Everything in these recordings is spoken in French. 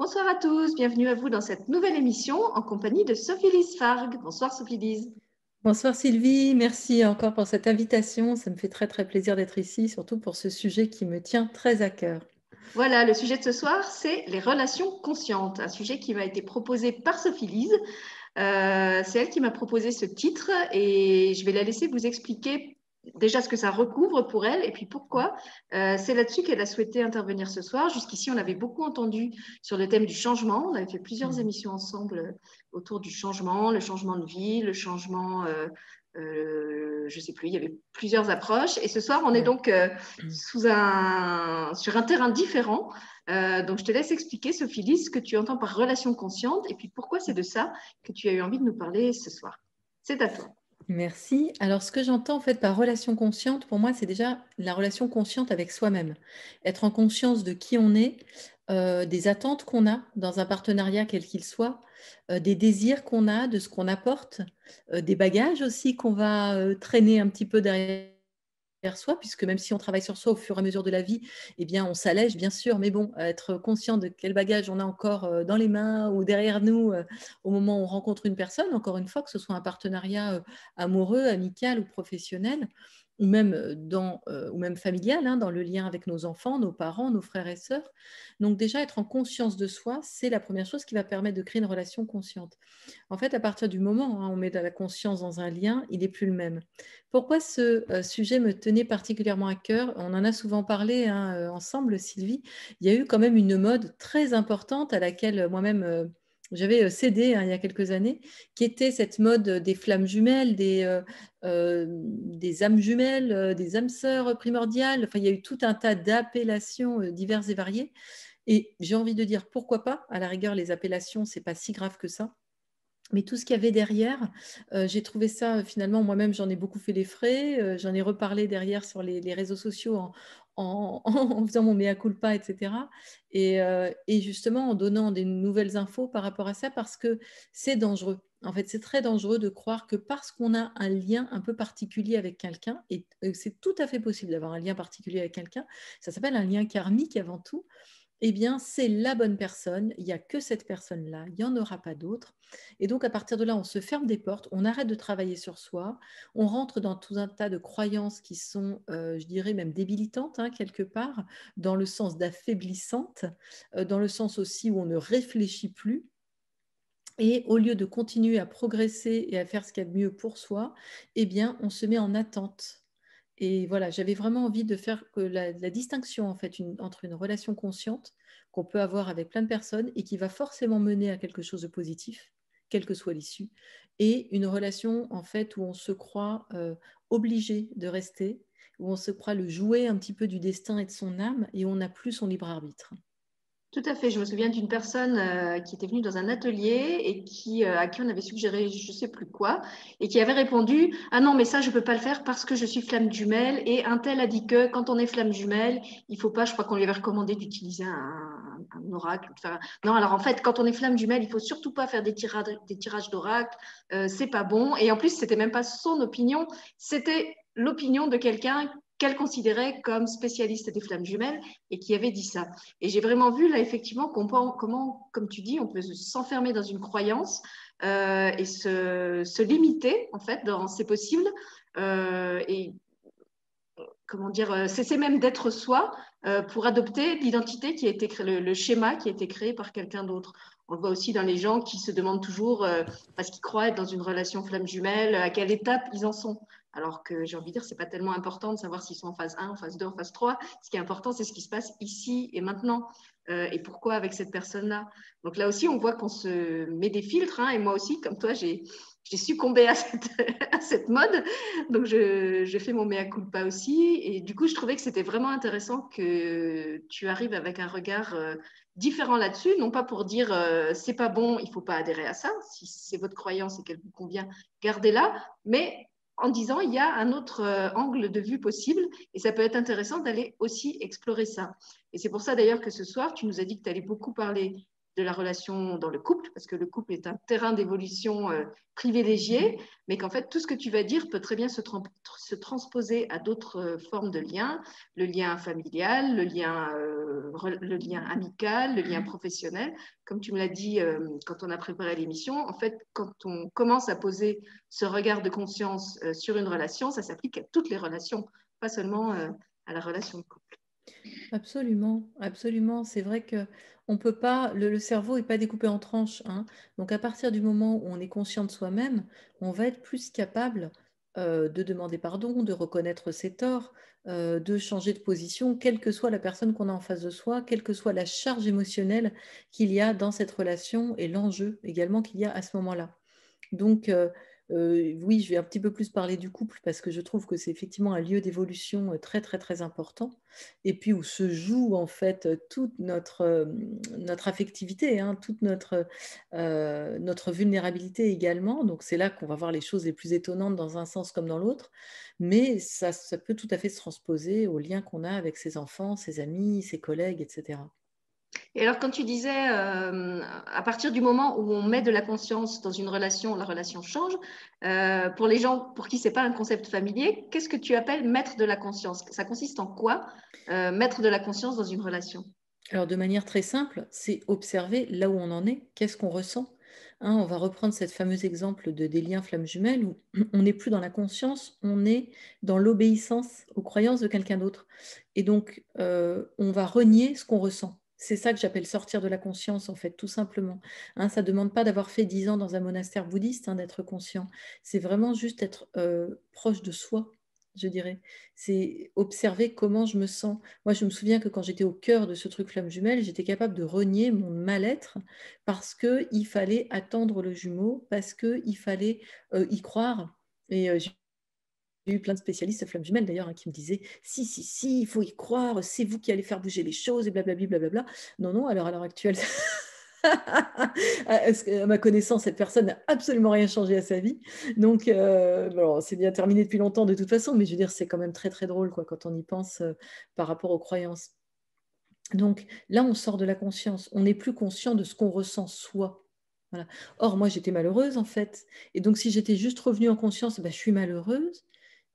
Bonsoir à tous, bienvenue à vous dans cette nouvelle émission en compagnie de Sophie-Lise Fargue. Bonsoir Sophie-Lise. Bonsoir Sylvie, merci encore pour cette invitation. Ça me fait très très plaisir d'être ici, surtout pour ce sujet qui me tient très à cœur. Voilà, le sujet de ce soir, c'est les relations conscientes, un sujet qui m'a été proposé par Sophie-Lise. Euh, c'est elle qui m'a proposé ce titre et je vais la laisser vous expliquer déjà ce que ça recouvre pour elle et puis pourquoi. Euh, c'est là-dessus qu'elle a souhaité intervenir ce soir. Jusqu'ici, on avait beaucoup entendu sur le thème du changement. On avait fait plusieurs mmh. émissions ensemble euh, autour du changement, le changement de vie, le changement, euh, je ne sais plus, il y avait plusieurs approches. Et ce soir, on est donc sous un, sur un terrain différent. donc, je te laisse expliquer, Sophie ce que tu entends par relation consciente et puis pourquoi c'est de ça que tu as eu envie de nous parler ce soir. C'est à toi. Merci. Alors, ce que j'entends en fait par relation consciente, pour moi, c'est déjà la relation consciente avec soi-même. Être en conscience de qui on est, euh, des attentes qu'on a dans un partenariat quel qu'il soit, euh, des désirs qu'on a, de ce qu'on apporte, euh, des bagages aussi qu'on va traîner un petit peu derrière soi, puisque même si on travaille sur soi au fur et à mesure de la vie, eh bien, on s'allège, bien sûr, mais bon, être conscient de quel bagage on a encore euh, dans les mains ou derrière nous euh, au moment où on rencontre une personne, encore une fois, que ce soit un partenariat euh, amoureux, amical ou professionnel, ou même, euh, dans, euh, ou même familial, hein, dans le lien avec nos enfants, nos parents, nos frères et sœurs. Donc déjà, être en conscience de soi, c'est la première chose qui va permettre de créer une relation consciente. En fait, à partir du moment où hein, on met de la conscience dans un lien, il n'est plus le même. Pourquoi ce euh, sujet me tenait particulièrement à cœur? On en a souvent parlé hein, ensemble, Sylvie. Il y a eu quand même une mode très importante à laquelle moi-même j'avais euh, cédé hein, il y a quelques années, qui était cette mode des flammes jumelles, des, euh, euh, âmes jumelles, des âmes sœurs primordiales. Enfin, il y a eu tout un tas d'appellations diverses et variées. Et j'ai envie de dire pourquoi pas? À la rigueur, les appellations, c'est pas si grave que ça. Mais tout ce qu'il y avait derrière, j'ai trouvé ça finalement, moi-même, j'en ai beaucoup fait les frais. j'en ai reparlé derrière sur les, les réseaux sociaux en, en, faisant mon mea culpa, etc. Euh, et, justement en donnant des nouvelles infos par rapport à ça parce que c'est dangereux. En fait, c'est très dangereux de croire que parce qu'on a un lien un peu particulier avec quelqu'un, et c'est tout à fait possible d'avoir un lien particulier avec quelqu'un, ça s'appelle un lien karmique avant tout, eh bien, c'est la bonne personne, il n'y a que cette personne-là, il n'y en aura pas d'autre. Et donc, à partir de là, on se ferme des portes, on arrête de travailler sur soi, on rentre dans tout un tas de croyances qui sont, euh, je dirais, même débilitantes, hein, quelque part, dans le sens d'affaiblissante, euh, dans le sens aussi où on ne réfléchit plus. Et au lieu de continuer à progresser et à faire ce qu'il y a de mieux pour soi, eh bien, on se met en attente et voilà, j'avais vraiment envie de faire la, distinction entre une relation consciente qu'on peut avoir avec plein de personnes et qui va forcément mener à quelque chose de positif, quelle que soit l'issue, et une relation en fait où on se croit euh, obligé de rester, où on se croit le jouet un petit peu du destin et de son âme et on n'a plus son libre arbitre. Tout à fait. Je me souviens d'une personne euh, qui était venue dans un atelier et qui, euh, à qui on avait suggéré je ne sais plus quoi et qui avait répondu Ah non, mais ça, je ne peux pas le faire parce que je suis flamme jumelle. Et un tel a dit que quand on est flamme jumelle, il ne faut pas, je crois qu'on lui avait recommandé d'utiliser un, oracle. non, alors en fait, quand on est flamme jumelle, il ne faut surtout pas faire des tirages, des tirages d'oracle. Euh, c'est pas bon. Et en plus, c'était même pas son opinion, c'était l'opinion de quelqu'un qu'elle considérait comme spécialiste des flammes jumelles et qui avait dit ça. Et j'ai vraiment vu là effectivement comment, comme tu dis, on peut s'enfermer dans une croyance euh, et se, limiter en fait dans c'est possible euh, et comment dire, euh, cesser même d'être soi pour adopter l'identité qui a été créée, le, schéma qui a été créé par quelqu'un d'autre. On le voit aussi dans les gens qui se demandent toujours, parce qu'ils croient être dans une relation flamme jumelle, à quelle étape ils en sont. Alors que j'ai envie de dire, ce n'est pas tellement important de savoir s'ils sont en phase 1, en phase 2, en phase 3. Ce qui est important, c'est ce qui se passe ici et maintenant. Euh, et pourquoi avec cette personne-là. Donc là aussi, on voit qu'on se met des filtres. Hein, et moi aussi, comme toi, j'ai succombé à cette, mode. Donc je, fais mon mea culpa aussi. Et du coup, je trouvais que c'était vraiment intéressant que tu arrives avec un regard euh, différent là-dessus. Non pas pour dire euh, c'est pas bon, il faut pas adhérer à ça. Si c'est votre croyance et qu'elle vous convient, gardez-la. Mais en disant il y a un autre euh, angle de vue possible et ça peut être intéressant d'aller aussi explorer ça. Et c'est pour ça d'ailleurs que ce soir, tu nous as dit que tu allais beaucoup parler de la relation dans le couple, parce que le couple est un terrain d'évolution euh, privilégié, mais qu'en fait, tout ce que tu vas dire peut très bien se, se transposer à d'autres euh, formes de liens, le lien familial, le lien, euh, le lien amical, le lien professionnel. Comme tu me l'as dit quand on a préparé l'émission, en fait, quand on commence à poser ce regard de conscience sur une relation, ça s'applique à toutes les relations, pas seulement à la relation de couple. Absolument, absolument. C'est vrai que on peut pas, le, cerveau n'est pas découpé en tranches. Hein. Donc à partir du moment où on est conscient de soi-même, on va être plus capable euh, de demander pardon, de reconnaître ses torts, euh, de changer de position, quelle que soit la personne qu'on a en face de soi, quelle que soit la charge émotionnelle qu'il y a dans cette relation et l'enjeu également qu'il y a à ce moment-là. Donc euh, oui, je vais un petit peu plus parler du couple parce que je trouve que c'est effectivement un lieu d'évolution très très très important et puis où se joue en fait toute notre, notre affectivité, hein, toute notre, notre vulnérabilité également. Donc c'est là qu'on va voir les choses les plus étonnantes dans un sens comme dans l'autre, mais ça, ça peut tout à fait se transposer au lien qu'on a avec ses enfants, ses amis, ses collègues, etc. Et alors, quand tu disais, euh, à partir du moment où on met de la conscience dans une relation, la relation change. Euh, pour les gens pour qui c'est pas un concept familier, qu'est-ce que tu appelles mettre de la conscience? Ça consiste en quoi euh, mettre de la conscience dans une relation? Alors, de manière très simple, c'est observer là où on en est, qu'est-ce qu'on ressent. Hein, on va reprendre cette fameux exemple de des liens flammes jumelles où on n'est plus dans la conscience, on est dans l'obéissance aux croyances de quelqu'un d'autre. Et donc, on va renier ce qu'on ressent. C'est ça que j'appelle sortir de la conscience, en fait, tout simplement. Hein, ça ne demande pas d'avoir fait dix ans dans un monastère bouddhiste, hein, d'être conscient. C'est vraiment juste être euh, proche de soi, je dirais. C'est observer comment je me sens. Moi, je me souviens que quand j'étais au cœur de ce truc flamme jumelle, j'étais capable de renier mon mal-être parce qu'il fallait attendre le jumeau, parce qu'il fallait euh, y croire. Et euh, eu plein de spécialistes flammes jumelles d'ailleurs hein, qui me disaient si, si, si, il faut y croire, c'est vous qui allez faire bouger les choses et blablabla. blablabla. Non, non, alors à l'heure actuelle, à ma connaissance, cette personne n'a absolument rien changé à sa vie. Donc, euh, c'est bien terminé depuis longtemps de toute façon, mais je veux dire, c'est quand même très, très drôle quoi, quand on y pense euh, par rapport aux croyances. Donc là, on sort de la conscience. On n'est plus conscient de ce qu'on ressent soi. Voilà. Or, moi, j'étais malheureuse en fait. Et donc, si j'étais juste revenue en conscience, ben, je suis malheureuse.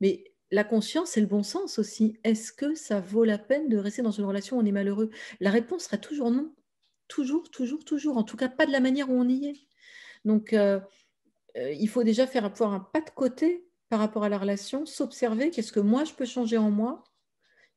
Mais la conscience, c'est le bon sens aussi. Est-ce que ça vaut la peine de rester dans une relation où on est malheureux? La réponse sera toujours non. Toujours, toujours, toujours. En tout cas, pas de la manière où on y est. Donc, euh, euh, il faut déjà faire un pas de côté par rapport à la relation, s'observer qu'est-ce que moi je peux changer en moi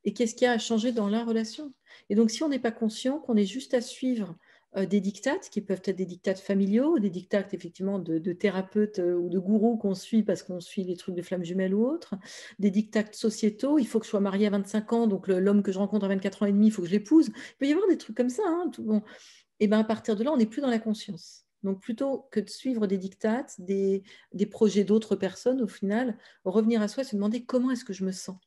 et qu'est-ce qu'il y a à changer dans la relation. Et donc, si on n'est pas conscient, qu'on est juste à suivre des dictates qui peuvent être des dictates familiaux, des dictates effectivement de, thérapeutes euh, ou de gourous qu'on suit parce qu'on suit les trucs de flammes jumelles ou autres, des dictates sociétaux, il faut que je sois mariée à 25 ans, donc l'homme que je rencontre à 24 ans et demi, il faut que je l'épouse. Il peut y avoir des trucs comme ça. Hein, tout, bon. Et ben à partir de là, on n'est plus dans la conscience. Donc plutôt que de suivre des dictates, des, des projets d'autres personnes, au final, revenir à soi, se demander comment est-ce que je me sens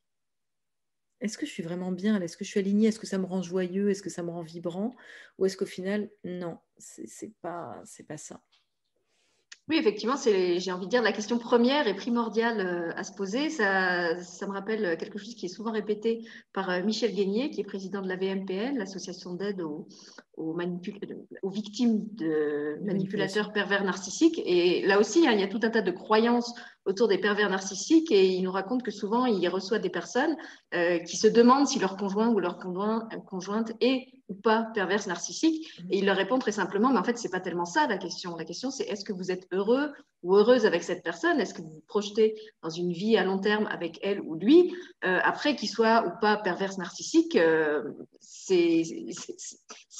est-ce que je suis vraiment bien Est-ce que je suis alignée Est-ce que ça me rend joyeux Est-ce que ça me rend vibrant Ou est-ce qu'au final, non, c'est pas, pas ça oui, effectivement, j'ai envie de dire la question première et primordiale euh, à se poser. Ça, ça, me rappelle quelque chose qui est souvent répété par euh, Michel Guénier, qui est président de la VMPL, l'association d'aide aux, aux, aux, victimes de manipulateurs pervers narcissiques. Et là aussi, hein, il y a tout un tas de croyances autour des pervers narcissiques et il nous raconte que souvent il reçoit des personnes euh, qui se demandent si leur conjoint ou leur conjoint, conjointe est ou pas perverse narcissique. Mmh. et il leur répond très simplement mais en fait c'est pas tellement ça la question. La question c'est est-ce que vous êtes heureux ou heureuse avec cette personne? Est-ce que vous vous projetez dans une vie à long terme avec elle ou lui? Euh, après qu'il soit ou pas perverse narcissique euh, c'est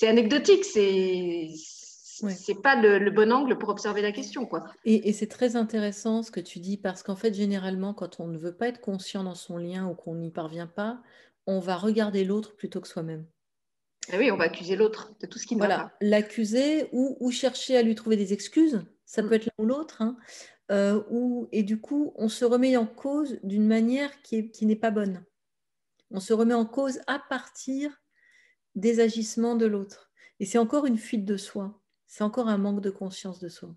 anecdotique c'est c'est pas le, bon angle pour observer la question. Quoi. Et, c'est très intéressant ce que tu dis, parce qu'en fait, généralement, quand on ne veut pas être conscient dans son lien ou qu'on n'y parvient pas, on va regarder l'autre plutôt que soi-même. Et eh oui, on va accuser l'autre de tout ce qui ne voilà, va pas. L'accuser ou, chercher à lui trouver des excuses, ça mm. peut être l'un ou l'autre. Hein. Euh, et du coup, on se remet en cause d'une manière qui, qui n'est pas bonne. On se remet en cause à partir des agissements de l'autre. Et c'est encore une fuite de soi c'est encore un manque de conscience de soi.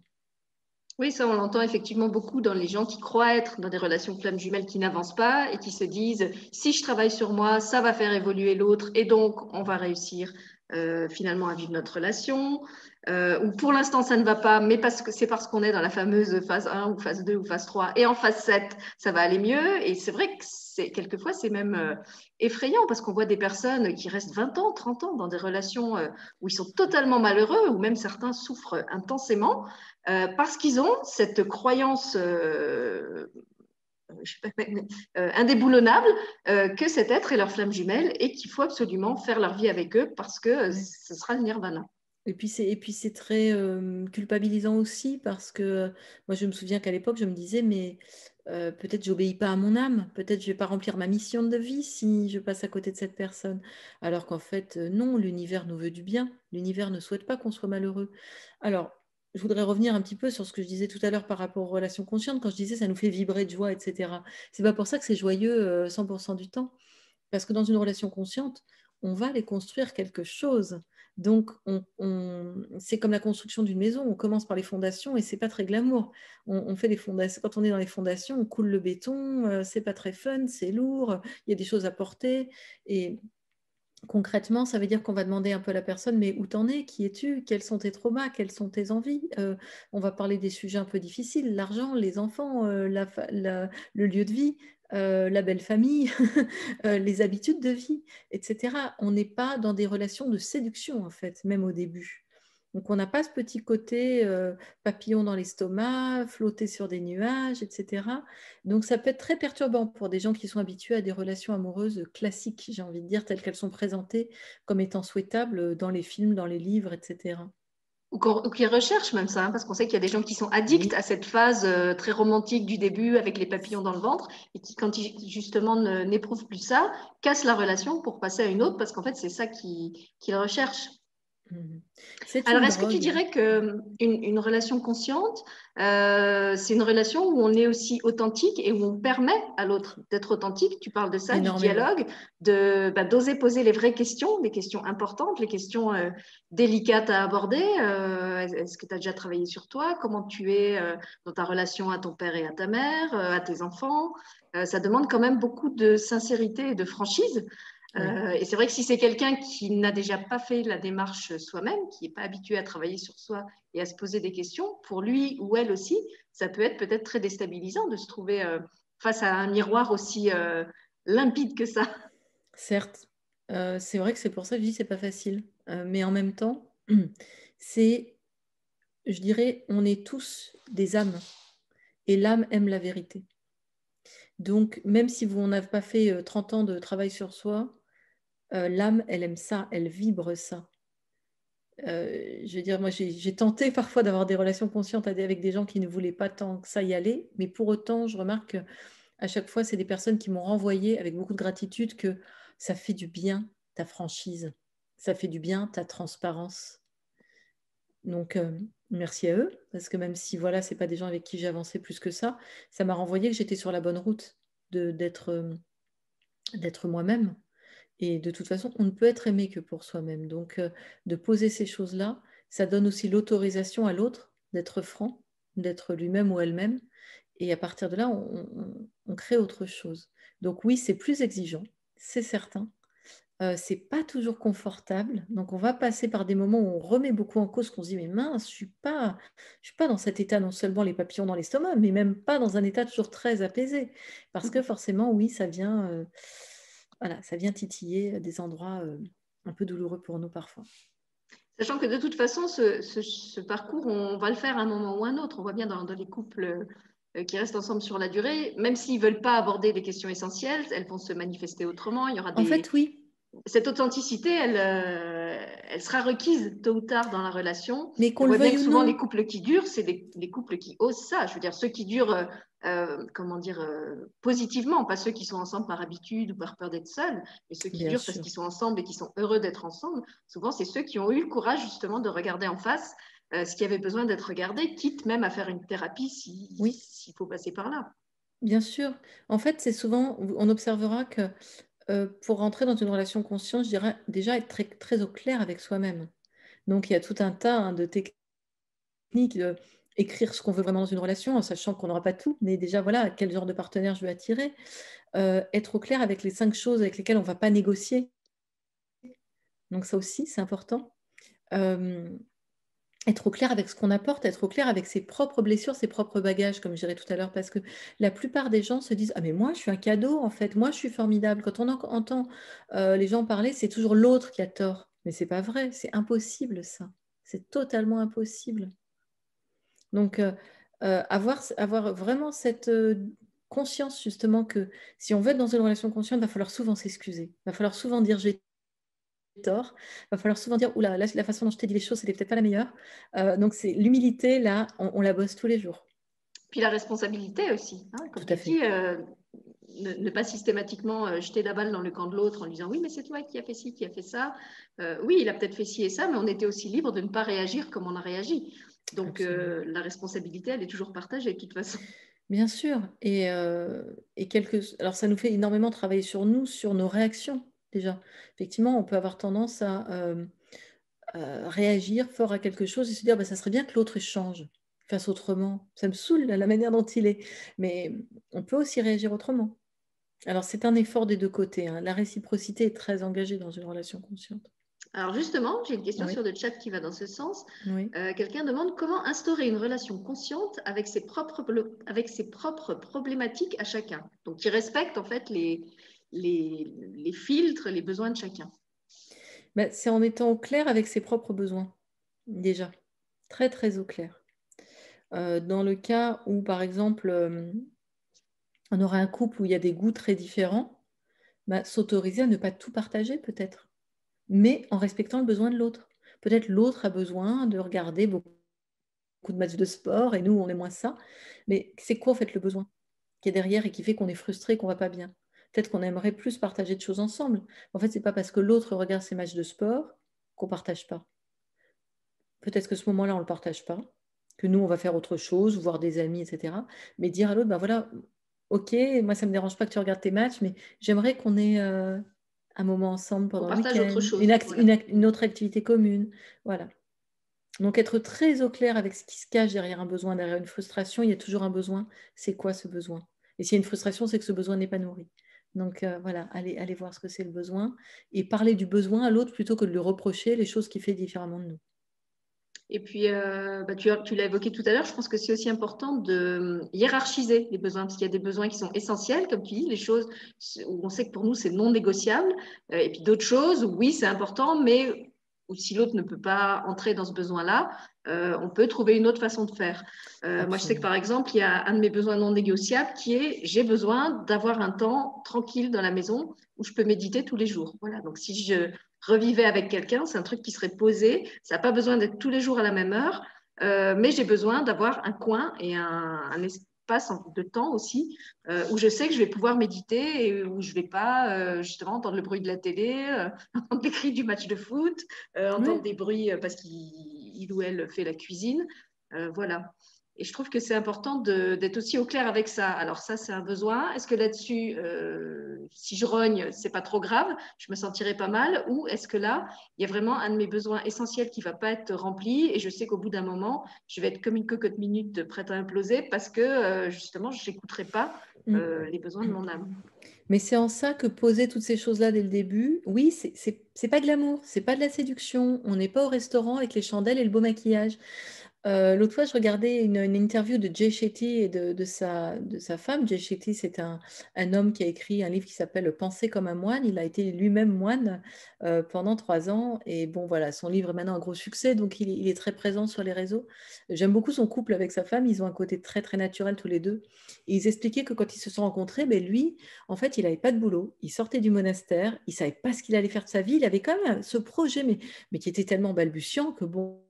Oui, ça, on l'entend effectivement beaucoup dans les gens qui croient être dans des relations flammes jumelles qui n'avancent pas et qui se disent si je travaille sur moi, ça va faire évoluer l'autre et donc on va réussir euh, finalement à vivre notre relation, euh, ou pour l'instant ça ne va pas, mais parce que c'est parce qu'on est dans la fameuse phase 1 ou phase 2 ou phase 3, et en phase 7, ça va aller mieux. Et c'est vrai que c'est, quelquefois c'est même euh, effrayant parce qu'on voit des personnes qui restent 20 ans, 30 ans dans des relations où ils sont totalement malheureux, ou même certains souffrent intensément, parce qu'ils ont cette croyance euh, indéboulonnable euh, que cet être est leur flamme jumelle et qu'il faut absolument faire leur vie avec eux parce que euh, ce sera le nirvana. Et puis c'est et puis c'est très culpabilisant aussi parce que moi je me souviens qu'à l'époque je me disais mais peut-être j'obéis pas à mon âme, peut-être je vais pas remplir ma mission de vie si je passe à côté de cette personne. Alors qu'en fait non, l'univers nous veut du bien, l'univers ne souhaite pas qu'on soit malheureux. Alors je voudrais revenir un petit peu sur ce que je disais tout à l'heure par rapport aux relations conscientes, quand je disais ça nous fait vibrer de joie, etc. C'est pas pour ça que c'est joyeux 100% euh, du temps. Parce que dans une relation consciente, on va aller construire quelque chose. Donc, c'est comme la construction d'une maison. On commence par les fondations et c'est pas très glamour. On, fait les fondations. Quand on est dans les fondations, on coule le béton. Euh, c'est pas très fun, c'est lourd. Il y a des choses à porter. Et concrètement, ça veut dire qu'on va demander un peu à la personne, mais où t'en es? Qui es-tu? Quels sont tes traumas? Quelles sont tes envies? Euh, On va parler des sujets un peu difficiles, l'argent, les enfants, euh, le lieu de vie, euh, la belle famille, les habitudes de vie, etc. On n'est pas dans des relations de séduction, en fait, même au début. Donc on n'a pas ce petit côté euh, papillon dans l'estomac, flotter sur des nuages, etc. Donc ça peut être très perturbant pour des gens qui sont habitués à des relations amoureuses classiques, j'ai envie de dire, telles qu'elles sont présentées comme étant souhaitables dans les films, dans les livres, etc. Ou, qui recherchent même ça, hein, parce qu'on sait qu'il y a des gens qui sont addicts à cette phase euh, très romantique du début avec les papillons dans le ventre, et qui, quand ils justement n'éprouvent plus ça, cassent la relation pour passer à une autre, parce qu'en fait, c'est ça qu'ils recherchent. Mhm. Alors, est-ce que tu dirais qu'une une relation consciente, euh, c'est une relation où on est aussi authentique et où on permet à l'autre d'être authentique? Tu parles de ça, du dialogue, de bah, d'oser poser les vraies questions, les questions importantes, les questions euh, délicates à aborder. Euh, est-ce que tu as déjà travaillé sur toi? Comment tu es dans ta relation à ton père et à ta mère, à tes enfants? Ça demande quand même beaucoup de sincérité et de franchise. Euh, et c'est vrai que si c'est quelqu'un qui n'a déjà pas fait la démarche soi-même, qui n'est pas habitué à travailler sur soi et à se poser des questions, pour lui ou elle aussi, ça peut être peut-être très déstabilisant de se trouver euh, face à un miroir aussi euh, limpide que ça. Certes, c'est vrai que c'est pour ça que je dis c'est pas facile. mais en même temps, c'est, je dirais, on est tous des âmes et l'âme aime la vérité. Donc, même si vous n'avez pas fait 30 ans de travail sur soi, euh, l'âme, elle aime ça, elle vibre ça. Euh, je veux dire, moi, j'ai tenté parfois d'avoir des relations conscientes avec des gens qui ne voulaient pas tant que ça y aller, mais pour autant, je remarque qu'à chaque fois, c'est des personnes qui m'ont renvoyé avec beaucoup de gratitude que ça fait du bien ta franchise, ça fait du bien ta transparence. Donc, euh, merci à eux, parce que même si voilà, c'est pas des gens avec qui j'ai avancé plus que ça, ça m'a renvoyé que j'étais sur la bonne route d'être moi-même. Et de toute façon, on ne peut être aimé que pour soi-même. Donc, euh, de poser ces choses-là, ça donne aussi l'autorisation à l'autre d'être franc, d'être lui-même ou elle-même. Et à partir de là, on, crée autre chose. Donc oui, c'est plus exigeant, c'est certain. Euh, c'est pas toujours confortable. Donc on va passer par des moments où on remet beaucoup en cause, qu'on se dit mais mince, je suis pas, je suis pas dans cet état non seulement les papillons dans l'estomac, mais même pas dans un état toujours très apaisé, parce que forcément oui, ça vient. Euh, voilà, ça vient titiller des endroits euh, un peu douloureux pour nous parfois. Sachant que de toute façon, ce, parcours, on va le faire à un moment ou un autre. On voit bien dans, les couples euh, qui restent ensemble sur la durée, même s'ils ne veulent pas aborder des questions essentielles, elles vont se manifester autrement. Il y aura En fait, oui. Cette authenticité, elle, euh, elle sera requise tôt ou tard dans la relation. Mais qu'on le veuille souvent, les couples qui durent, c'est des, couples qui osent ça. Je veux dire, ceux qui durent euh, comment dire, euh, positivement, pas ceux qui sont ensemble par habitude ou par peur d'être seuls, mais ceux qui durent parce qu'ils sont ensemble et qui sont heureux d'être ensemble. Souvent, c'est ceux qui ont eu le courage justement de regarder en face euh, ce qui avait besoin d'être regardé, quitte même à faire une thérapie s'il oui. faut passer par là. Bien sûr. En fait, c'est souvent, on observera que pour rentrer dans une relation consciente, je dirais déjà être très, très au clair avec soi-même. Donc, il y a tout un tas hein, de techniques de écrire ce qu'on veut vraiment dans une relation, en sachant qu'on n'aura pas tout, mais déjà, voilà, quel genre de partenaire je veux attirer. Euh, être au clair avec les cinq choses avec lesquelles on ne va pas négocier. Donc ça aussi, c'est important. Euh, être au clair avec ce qu'on apporte, être au clair avec ses propres blessures, ses propres bagages, comme je dirais tout à l'heure, parce que la plupart des gens se disent Ah, mais moi, je suis un cadeau, en fait, moi, je suis formidable. Quand on entend euh, les gens parler, c'est toujours l'autre qui a tort. Mais c'est pas vrai, c'est impossible, ça. C'est totalement impossible. Donc, euh, euh, avoir, avoir vraiment cette conscience, justement, que si on veut être dans une relation consciente, il va falloir souvent s'excuser. Il va falloir souvent dire j'ai tort. Il va falloir souvent dire, oula, la façon dont je t'ai dit les choses, c'était peut-être pas la meilleure. Euh, donc, c'est l'humilité, là, on, la bosse tous les jours. Puis la responsabilité aussi. Hein, Tout à fait. Euh, ne, pas systématiquement euh, jeter la balle dans le camp de l'autre en lui disant oui, mais c'est toi qui as fait ci, qui a fait ça. oui, il a peut-être fait ci et ça, mais on était aussi libre de ne pas réagir comme on a réagi. Donc la responsabilité, elle est toujours partagée de toute façon. Bien sûr. Et, et quelques... Alors ça nous fait énormément travailler sur nous, sur nos réactions déjà. Effectivement, on peut avoir tendance à, euh, réagir fort à quelque chose et se dire bah, ça serait bien que l'autre change, fasse autrement. Ça me saoule la manière dont il est. Mais on peut aussi réagir autrement. Alors, c'est un effort des deux côtés. Hein. La réciprocité est très engagée dans une relation consciente. Alors justement, j'ai une question sur le chat qui va dans ce sens. Euh, quelqu'un demande comment instaurer une relation consciente avec ses propres, avec ses propres problématiques à chacun. Donc qui respecte en fait les, les, filtres, les besoins de chacun ben, C'est en étant au clair avec ses propres besoins, déjà. Très, très au clair. Euh, dans le cas où, par exemple, euh, on aura un couple où il y a des goûts très différents, ben, s'autoriser à ne pas tout partager peut-être, mais en respectant le besoin de l'autre. Peut-être l'autre a besoin de regarder beaucoup de matchs de sport et nous, on est moins ça. Mais c'est quoi en fait le besoin qui est derrière et qui fait qu'on est frustré, qu'on va pas bien? Peut-être qu'on aimerait plus partager de choses ensemble. En fait, ce n'est pas parce que l'autre regarde ses matchs de sport qu'on ne partage pas. Peut-être que ce moment-là, on ne le partage pas, que nous, on va faire autre chose, voir des amis, etc. Mais dire à l'autre, ben voilà, ok, moi, ça ne me dérange pas que tu regardes tes matchs, mais j'aimerais qu'on ait euh, un moment ensemble pendant le week-end, une, une, autre activité commune. Voilà. Donc, être très au clair avec ce qui se cache derrière un besoin, derrière une frustration, il y a toujours un besoin. C'est quoi ce besoin? Et s'il y a une frustration, c'est que ce besoin n'est pas nourri. Donc euh, voilà, allez, voir ce que c'est le besoin et parler du besoin à l'autre plutôt que de lui reprocher les choses qu'il fait différemment de nous. Et puis, euh, bah, tu, l'as évoqué tout à l'heure, je pense que c'est aussi important de hiérarchiser les besoins, parce qu'il y a des besoins qui sont essentiels, comme tu dis, les choses où on sait que pour nous, c'est non négociable, euh, et puis d'autres choses oui, c'est important, mais ou si l'autre ne peut pas entrer dans ce besoin-là, euh, on peut trouver une autre façon de faire. Euh, moi, je sais que par exemple, il y a un de mes besoins non négociables qui est j'ai besoin d'avoir un temps tranquille dans la maison où je peux méditer tous les jours. Voilà. Donc, si je revivais avec quelqu'un, c'est un truc qui serait posé. Ça n'a pas besoin d'être tous les jours à la même heure, euh, mais j'ai besoin d'avoir un coin et un, un, passe de temps aussi, euh, où je sais que je vais pouvoir méditer et où je ne vais pas euh, justement entendre le bruit de la télé, euh, entendre les cris du match de foot, entendre des bruits parce qu'il ou elle fait la cuisine. voilà. Et je trouve que c'est important d'être aussi au clair avec ça. Alors ça, c'est un besoin. Est-ce que là-dessus, euh, si je rogne, c'est pas trop grave, je me sentirai pas mal? Ou est-ce que là, il y a vraiment un de mes besoins essentiels qui va pas être rempli et je sais qu'au bout d'un moment, je vais être comme une cocotte minute prête à imploser parce que euh, justement, je n'écouterai pas euh, mm. les besoins de mon âme. Mais c'est en ça que poser toutes ces choses-là dès le début, oui, c'est pas de l'amour, c'est pas de la séduction. On n'est pas au restaurant avec les chandelles et le beau maquillage. Euh, l'autre fois, je regardais une, interview de Jay Shetty et de, sa, de sa femme. Jay Shetty, c'est un, homme qui a écrit un livre qui s'appelle Penser comme un moine. Il a été lui-même moine euh, pendant trois ans. Et bon, voilà, son livre est maintenant un gros succès, donc il, est très présent sur les réseaux. J'aime beaucoup son couple avec sa femme. Ils ont un côté très, très naturel tous les deux. Ils expliquaient que quand ils se sont rencontrés, ben lui, en fait, il n'avait pas de boulot. Il sortait du monastère. Il savait pas ce qu'il allait faire de sa vie. Il avait quand même ce projet, mais, mais qui était tellement balbutiant que bon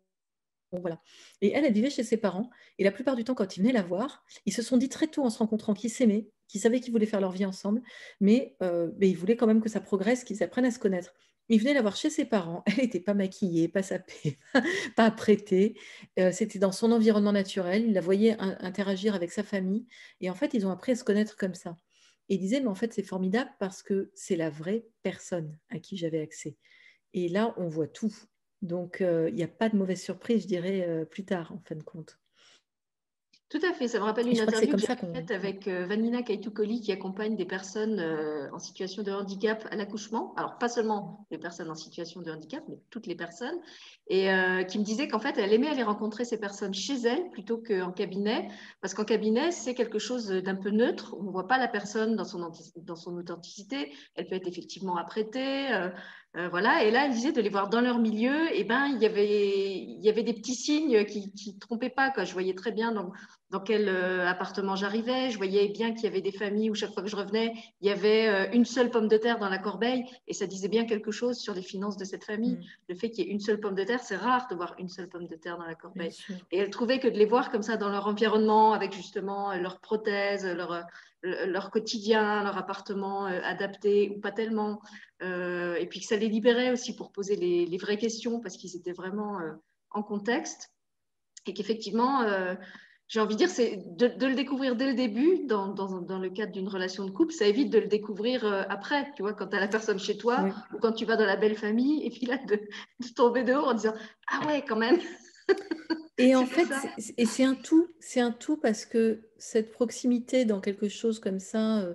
Et elle, elle vivait chez ses parents. Et la plupart du temps, quand ils venaient la voir, ils se sont dit très tôt en se rencontrant qu'ils s'aimaient, qu'ils savaient qu'ils voulaient faire leur vie ensemble, mais, euh, ils voulaient quand même que ça progresse, qu'ils apprennent à se connaître. Ils venaient la voir chez ses parents. Elle n'était pas maquillée, pas sapée, pas apprêtée. Euh, c'était dans son environnement naturel. Il la voyait interagir avec sa famille. Et en fait, ils ont appris à se connaître comme ça. Et ils disaient, mais en fait, c'est formidable parce que c'est la vraie personne à qui j'avais accès. Et là, on voit tout. Donc, euh, il n'y a pas de mauvaise surprise, je dirais, euh, plus tard, en fin de compte. Tout à fait, ça me rappelle une interview que, j'ai faite avec euh, Vanina Kaitukoli qui accompagne des personnes en situation de handicap à l'accouchement. Alors pas seulement les personnes en situation de handicap, mais toutes les personnes. Et qui me disait qu'en fait, elle aimait aller rencontrer ces personnes chez elle plutôt qu'en cabinet, parce qu'en cabinet, c'est quelque chose d'un peu neutre. On ne voit pas la personne dans son, dans son authenticité. Elle peut être effectivement apprêtée. Euh, voilà, et là, elle disait de les voir dans leur milieu, et ben, il y avait, des petits signes qui ne trompaient pas. Quoi. Je voyais très bien dans, dans quel euh, appartement j'arrivais. Je voyais bien qu'il y avait des familles où chaque fois que je revenais, il y avait euh, une seule pomme de terre dans la corbeille, et ça disait bien quelque chose sur les finances de cette famille. Mm. Le fait qu'il y ait une seule pomme de terre, c'est rare de voir une seule pomme de terre dans la corbeille. Et elle trouvait que de les voir comme ça dans leur environnement, avec justement leurs prothèses, leur, leur quotidien, leur appartement adapté ou pas tellement, euh, et puis que ça les libérait aussi pour poser les, vraies questions parce qu'ils étaient vraiment euh, en contexte. Et qu'effectivement, euh, j'ai envie de dire, c'est de, le découvrir dès le début, dans, dans, le cadre d'une relation de couple, ça évite de le découvrir après, tu vois, quand tu as la personne chez toi ou quand tu vas dans la belle famille, et puis là, de, tomber dehors en disant Ah ouais, quand même! Et en fait, et c'est un tout, c'est un tout parce que cette proximité dans quelque chose comme ça,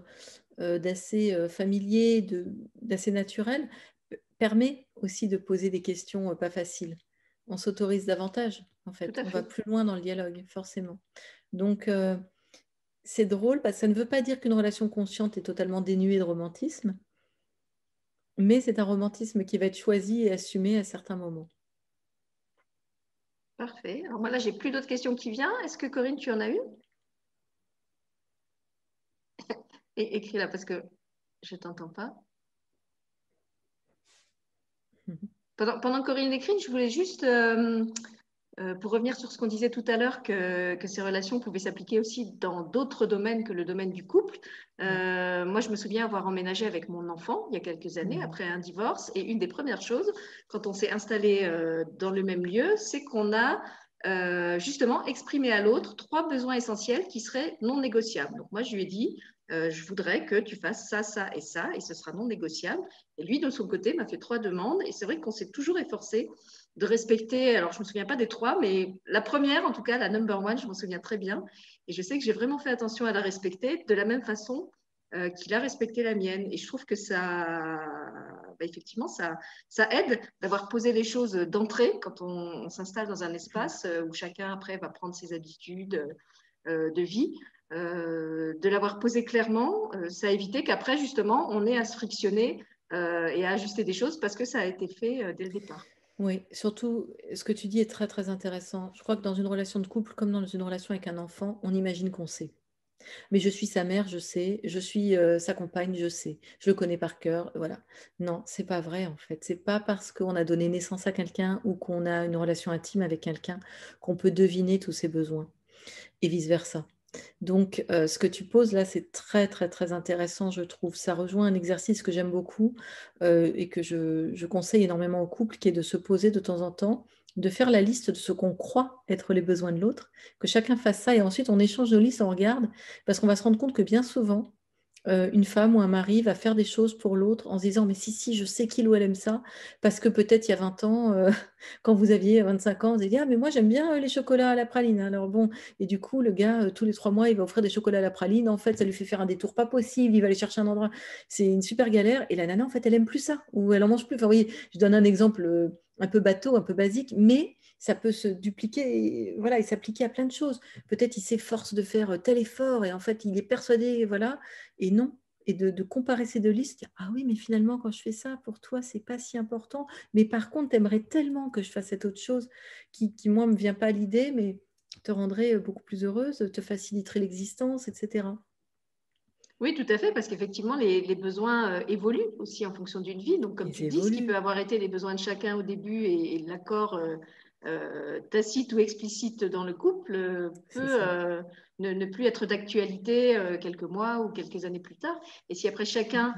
euh, d'assez euh, familier, d'assez naturel, permet aussi de poser des questions euh, pas faciles. On s'autorise davantage, en fait. On va plus loin dans le dialogue, forcément. Donc, c'est drôle parce que ça ne veut pas dire qu'une relation consciente est totalement dénuée de romantisme, mais c'est un romantisme qui va être choisi et assumé à certains moments. Parfait. Alors moi là, j'ai plus d'autres questions qui viennent. Est-ce que Corinne, tu en as une? Et écris là parce que je ne t'entends pas. Pendant, pendant, que Corinne écrit, je voulais juste, euh, euh, pour revenir sur ce qu'on disait tout à l'heure, que, ces relations pouvaient s'appliquer aussi dans d'autres domaines que le domaine du couple. Euh, moi, je me souviens avoir emménagé avec mon enfant il y a quelques années, après un divorce. Et une des premières choses, quand on s'est installé dans le même lieu, c'est qu'on a justement exprimé à l'autre trois besoins essentiels qui seraient non négociables. Donc moi, je lui ai dit, euh, je voudrais que tu fasses ça, ça et ça, et ce sera non négociable. Et lui, de son côté, m'a fait trois demandes, et c'est vrai qu'on s'est toujours efforcé de respecter, alors je ne me souviens pas des trois, mais la première, en tout cas, la number one, je m'en souviens très bien, et je sais que j'ai vraiment fait attention à la respecter de la même façon euh, qu'il a respecté la mienne. Et je trouve que ça, bah, effectivement, ça, aide d'avoir posé les choses d'entrée quand on, s'installe dans un espace euh, où chacun après va prendre ses habitudes de vie. Euh, de l'avoir posé clairement, euh, ça a évité qu'après, justement, on ait à se frictionner euh, et à ajuster des choses parce que ça a été fait dès le départ. Oui, surtout, ce que tu dis est très, très intéressant. Je crois que dans une relation de couple, comme dans une relation avec un enfant, on imagine qu'on sait. Mais je suis sa mère, je sais. Je suis sa compagne, je sais. Je le connais par cœur, voilà. Non, c'est pas vrai en fait. C'est pas parce qu'on a donné naissance à quelqu'un ou qu'on a une relation intime avec quelqu'un qu'on peut deviner tous ses besoins et vice versa. Donc, euh, ce que tu poses là, c'est très, très, très intéressant, je trouve. Ça rejoint un exercice que j'aime beaucoup euh, et que je, conseille énormément aux couples, qui est de se poser de temps en temps, de faire la liste de ce qu'on croit être les besoins de l'autre, que chacun fasse ça et ensuite on échange nos listes, on regarde, parce qu'on va se rendre compte que bien souvent, euh, une femme ou un mari va faire des choses pour l'autre en se disant mais si si je sais qu'il ou elle aime ça parce que peut-être il y a 20 ans euh, quand vous aviez 25 ans vous avez dit ah mais moi j'aime bien euh, les chocolats à la praline. Alors bon et du coup le gars tous les trois mois il va offrir des chocolats à la praline. En fait ça lui fait faire un détour pas possible. Il va aller chercher un endroit. C'est une super galère. Et la nana en fait elle aime plus ça. Ou elle en mange plus. Enfin vous voyez je donne un exemple un peu bateau un peu basique mais ça peut se dupliquer et, voilà, et s'appliquer à plein de choses. Peut-être il s'efforce de faire tel effort et en fait il est persuadé, voilà, et non. Et de, comparer ces deux listes, ah oui, mais finalement, quand je fais ça, pour toi, c'est pas si important. Mais par contre, tu aimerais tellement que je fasse cette autre chose qui, qui moi, me vient pas à l'idée, mais te rendrait beaucoup plus heureuse, te faciliterait l'existence, etc. Oui, tout à fait, parce qu'effectivement, les, besoins euh, évoluent aussi en fonction d'une vie. Donc, comme tu dis, ce qui peut avoir été les besoins de chacun au début et, l'accord euh, euh, tacite ou explicite dans le couple euh, peut euh, ne, plus être d'actualité quelques mois ou quelques années plus tard. Et si après chacun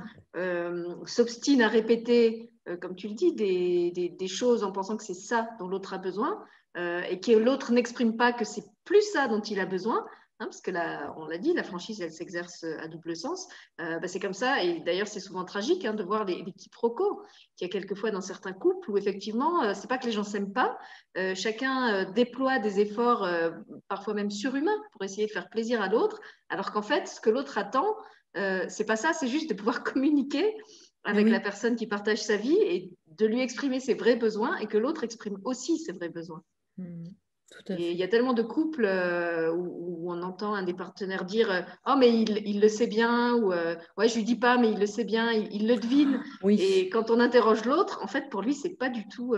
s'obstine à répéter, comme tu le dis, des, choses en pensant que c'est ça dont l'autre a besoin, et que l'autre n'exprime pas que c'est plus ça dont il a besoin, Hein, parce que là, on l'a dit, la franchise, elle s'exerce à double sens. Euh, bah, c'est comme ça, et d'ailleurs, c'est souvent tragique hein, de voir les, quiproquos qu'il y a quelquefois dans certains couples où effectivement, euh, c'est pas que les gens s'aiment pas, euh, chacun déploie des efforts parfois même surhumains pour essayer de faire plaisir à l'autre, alors qu'en fait, ce que l'autre attend, c'est pas ça, c'est juste de pouvoir communiquer avec la personne qui partage sa vie et de lui exprimer ses vrais besoins et que l'autre exprime aussi ses vrais besoins. Mmh il y a tellement de couples euh, où, on entend un des partenaires dire euh, Oh, mais il, le sait bien, ou euh, Ouais, je lui dis pas, mais il le sait bien, il, le devine. Et quand on interroge l'autre, en fait, pour lui, c'est pas du tout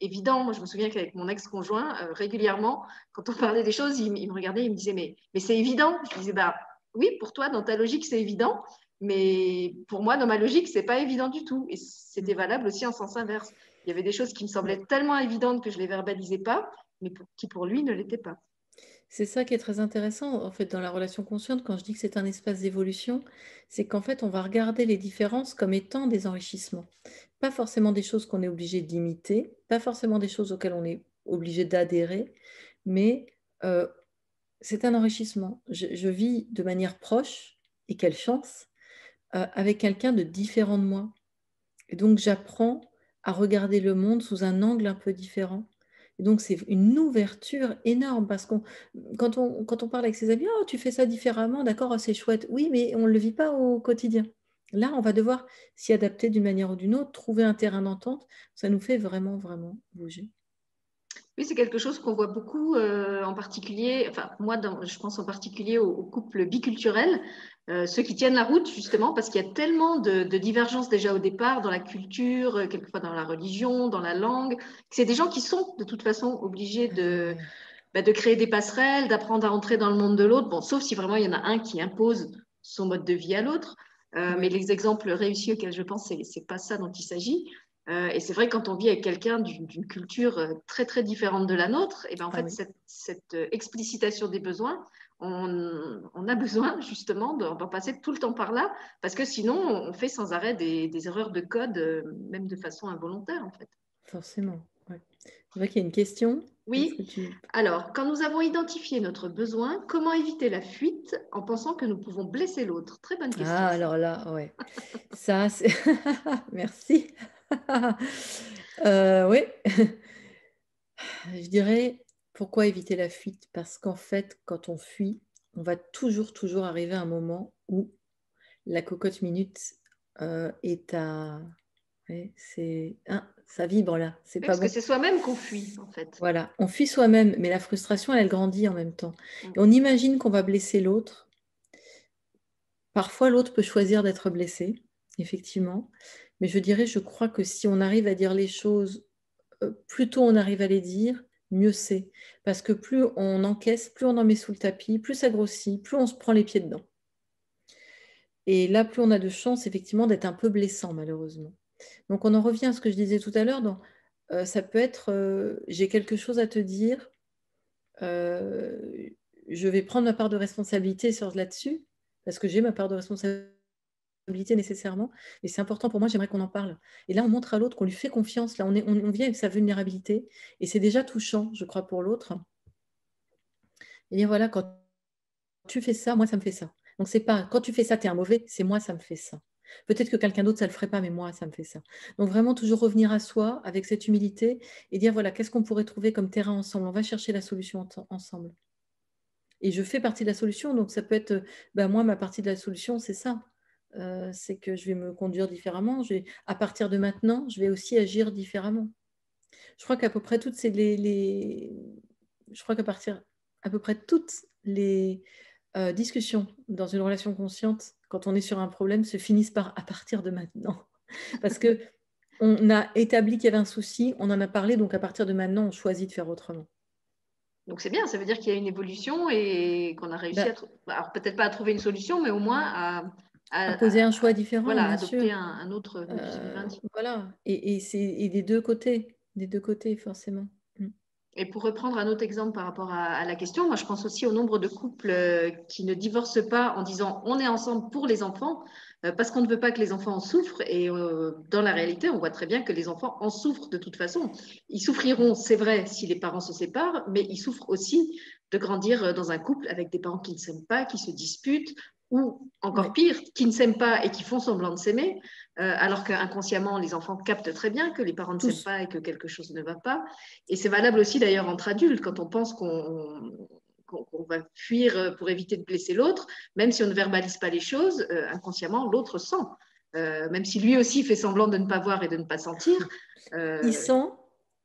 évident. Moi, je me souviens qu'avec mon ex-conjoint, régulièrement, quand on parlait des choses, il, me regardait, il me disait Mais, mais c'est évident. Je disais Bah oui, pour toi, dans ta logique, c'est évident. Mais pour moi, dans ma logique, c'est pas évident du tout. Et c'était valable aussi en sens inverse. Il y avait des choses qui me semblaient tellement évidentes que je les verbalisais pas mais qui pour lui ne l'était pas. C'est ça qui est très intéressant en fait dans la relation consciente quand je dis que c'est un espace d'évolution, c'est qu'en fait on va regarder les différences comme étant des enrichissements. Pas forcément des choses qu'on est obligé d'imiter, pas forcément des choses auxquelles on est obligé d'adhérer, mais euh, c'est un enrichissement. Je, vis de manière proche, et quelle chance, euh, avec quelqu'un de différent de moi. Et donc j'apprends à regarder le monde sous un angle un peu différent donc, c'est une ouverture énorme parce que quand on, quand on parle avec ses amis, oh, tu fais ça différemment, d'accord, oh, c'est chouette. Oui, mais on ne le vit pas au quotidien. Là, on va devoir s'y adapter d'une manière ou d'une autre, trouver un terrain d'entente. Ça nous fait vraiment, vraiment bouger. Oui, c'est quelque chose qu'on voit beaucoup, euh, en particulier, enfin, moi, je pense en particulier aux, couples biculturels, euh, ceux qui tiennent la route, justement, parce qu'il y a tellement de, divergences déjà au départ dans la culture, euh, quelquefois dans la religion, dans la langue, c'est des gens qui sont de toute façon obligés de, bah, de créer des passerelles, d'apprendre à entrer dans le monde de l'autre, bon, sauf si vraiment il y en a un qui impose son mode de vie à l'autre. Mais les exemples réussis auxquels je pense, ce n'est pas ça dont il s'agit. Euh, et c'est vrai, quand on vit avec quelqu'un d'une culture euh, très, très différente de la nôtre, et ben, en ah fait, cette, euh, explicitation des besoins, on, a besoin justement d'en passer tout le temps par là, parce que sinon, on fait sans arrêt des, erreurs de code, même de façon involontaire, en fait. Forcément. Ouais. C'est vrai qu'il y a une question. Oui. Alors, quand nous avons identifié notre besoin, comment éviter la fuite en pensant que nous pouvons blesser l'autre? Très bonne question. Ah, alors là, ouais. ça, c'est. Merci. Euh, oui, je dirais pourquoi éviter la fuite? Parce qu'en fait, quand on fuit, on va toujours, toujours arriver à un moment où la cocotte minute euh, est à. c'est ça vibre là. C'est pas parce que c'est soi-même qu'on fuit en fait. Voilà, on fuit soi-même, mais la frustration, elle, grandit en même temps. Mm. on imagine qu'on va blesser l'autre. Parfois, l'autre peut choisir d'être blessé, effectivement. Mais je dirais, je crois que si on arrive à dire les choses, euh, plus tôt on arrive à les dire, mieux c'est. Parce que plus on encaisse, plus on en met sous le tapis, plus ça grossit, plus on se prend les pieds dedans. Et là, plus on a de chance, effectivement, d'être un peu blessant, malheureusement. Donc, on en revient à ce que je disais tout à l'heure. Euh, ça peut être, euh, j'ai quelque chose à te dire, je vais prendre ma part de responsabilité sur là-dessus, parce que j'ai ma part de responsabilité nécessairement, mais c'est important pour moi, j'aimerais qu'on en parle. Et là, on montre à l'autre qu'on lui fait confiance, là, on, est, on, vient avec sa vulnérabilité, et c'est déjà touchant, je crois, pour l'autre. Et dire, voilà, quand tu fais ça, moi, ça me fait ça. Donc, c'est pas, quand tu fais ça, tu es un mauvais, c'est moi, ça me fait ça. Peut-être que quelqu'un d'autre, ça ne le ferait pas, mais moi, ça me fait ça. Donc, vraiment, toujours revenir à soi avec cette humilité et dire, voilà, qu'est-ce qu'on pourrait trouver comme terrain ensemble? On va chercher la solution ensemble. Et je fais partie de la solution, donc ça peut être, ben, moi, ma partie de la solution, c'est ça. Euh, c'est que je vais me conduire différemment. à partir de maintenant, je vais aussi agir différemment. Je crois qu'à peu près toutes ces, les, je crois qu'à partir à peu près toutes les euh, discussions dans une relation consciente, quand on est sur un problème, se finissent par à partir de maintenant, parce que on a établi qu'il y avait un souci, on en a parlé, donc à partir de maintenant, on choisit de faire autrement. Donc c'est bien, ça veut dire qu'il y a une évolution et qu'on a réussi ben à, alors peut-être pas à trouver une solution, mais au moins à, à, poser un choix différent. Voilà, adopter un, autre. Euh, voilà, et, et c'est des deux côtés, des deux côtés forcément. Mm. Et pour reprendre un autre exemple par rapport à, la question, moi je pense aussi au nombre de couples euh, qui ne divorcent pas en disant on est ensemble pour les enfants euh, parce qu'on ne veut pas que les enfants en souffrent. Et euh, dans la réalité, on voit très bien que les enfants en souffrent de toute façon. Ils souffriront, c'est vrai, si les parents se séparent, mais ils souffrent aussi de grandir dans un couple avec des parents qui ne s'aiment pas, qui se disputent, ou encore pire, qui ne s'aiment pas et qui font semblant de s'aimer, euh, alors qu'inconsciemment, les enfants captent très bien que les parents ne s'aiment pas et que quelque chose ne va pas. Et c'est valable aussi d'ailleurs entre adultes, quand on pense qu'on va fuir pour éviter de blesser l'autre, même si on ne verbalise pas les choses, euh, inconsciemment, l'autre sent. Euh, même si lui aussi fait semblant de ne pas voir et de ne pas sentir. Il sent,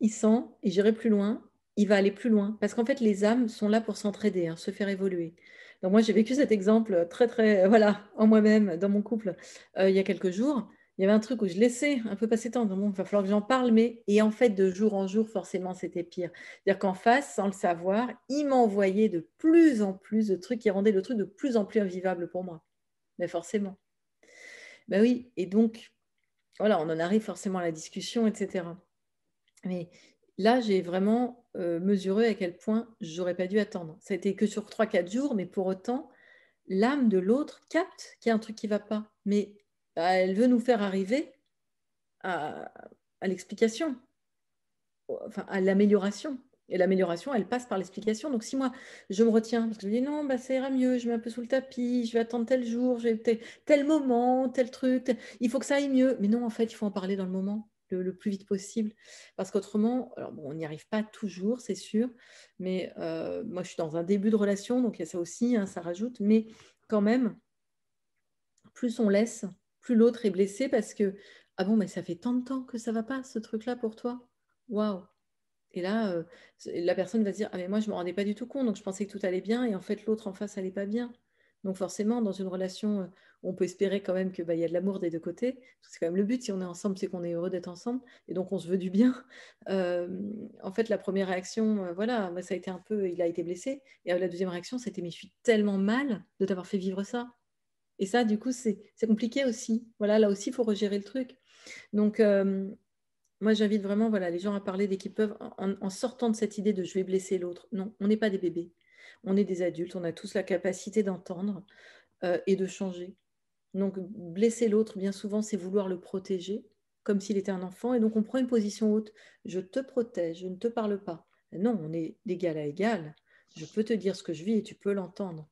il sent, et j'irai plus loin, il va aller plus loin. Parce qu'en fait, les âmes sont là pour s'entraider, hein, se faire évoluer. Donc moi, j'ai vécu cet exemple très, très, voilà, en moi-même, dans mon couple, il y a quelques jours il y avait un truc où je laissais un peu passer temps. Bon, il va falloir que j'en parle, mais et en fait, de jour en jour, forcément, c'était pire. C'est-à-dire qu'en face, sans le savoir, il m'envoyait de plus en plus de trucs qui rendaient le truc de plus en plus invivable pour moi. Mais forcément. Ben oui, et donc, voilà, on en arrive forcément à la discussion, etc. Mais là, j'ai vraiment euh, mesuré à quel point j'aurais pas dû attendre. Ça a été que sur 3-4 jours, mais pour autant, l'âme de l'autre capte qu'il y a un truc qui va pas. Mais bah, elle veut nous faire arriver à, l'explication, enfin à l'amélioration. Et l'amélioration, elle passe par l'explication. Donc, si moi, je me retiens, parce que je me dis non, bah, ça ira mieux, je mets un peu sous le tapis, je vais attendre tel jour, j'ai tel, moment, tel truc, il faut que ça aille mieux. Mais non, en fait, il faut en parler dans le moment, le, plus vite possible. Parce qu'autrement, on n'y arrive pas toujours, c'est sûr. Mais euh, moi, je suis dans un début de relation, donc il y a ça aussi, hein, ça rajoute. Mais quand même, plus on laisse, plus l'autre est blessé parce que ah bon mais ça fait tant de temps que ça va pas ce truc là pour toi? Waouh et là euh, la personne va dire ah mais moi je me rendais pas du tout compte donc je pensais que tout allait bien et en fait l'autre en face allait pas bien donc forcément dans une relation on peut espérer quand même que bah, y a de l'amour des deux côtés c'est quand même le but si on est ensemble c'est qu'on est heureux d'être ensemble et donc on se veut du bien en fait la première réaction voilà ça a été un peu il a été blessé et la deuxième réaction c'était mais je suis tellement mal de t'avoir fait vivre ça et ça, du coup, c'est compliqué aussi. Voilà, là aussi, il faut regérer le truc. Donc, moi, j'invite vraiment voilà, les gens à parler dès qu'ils peuvent, en, sortant de cette idée de je vais blesser l'autre. Non, on n'est pas des bébés. On est des adultes. On a tous la capacité d'entendre euh, et de changer. Donc, blesser l'autre, bien souvent, c'est vouloir le protéger, comme s'il était un enfant. Et donc, on prend une position haute. Je te protège, je ne te parle pas. Non, on est d'égal à égal. Je peux te dire ce que je vis et tu peux l'entendre.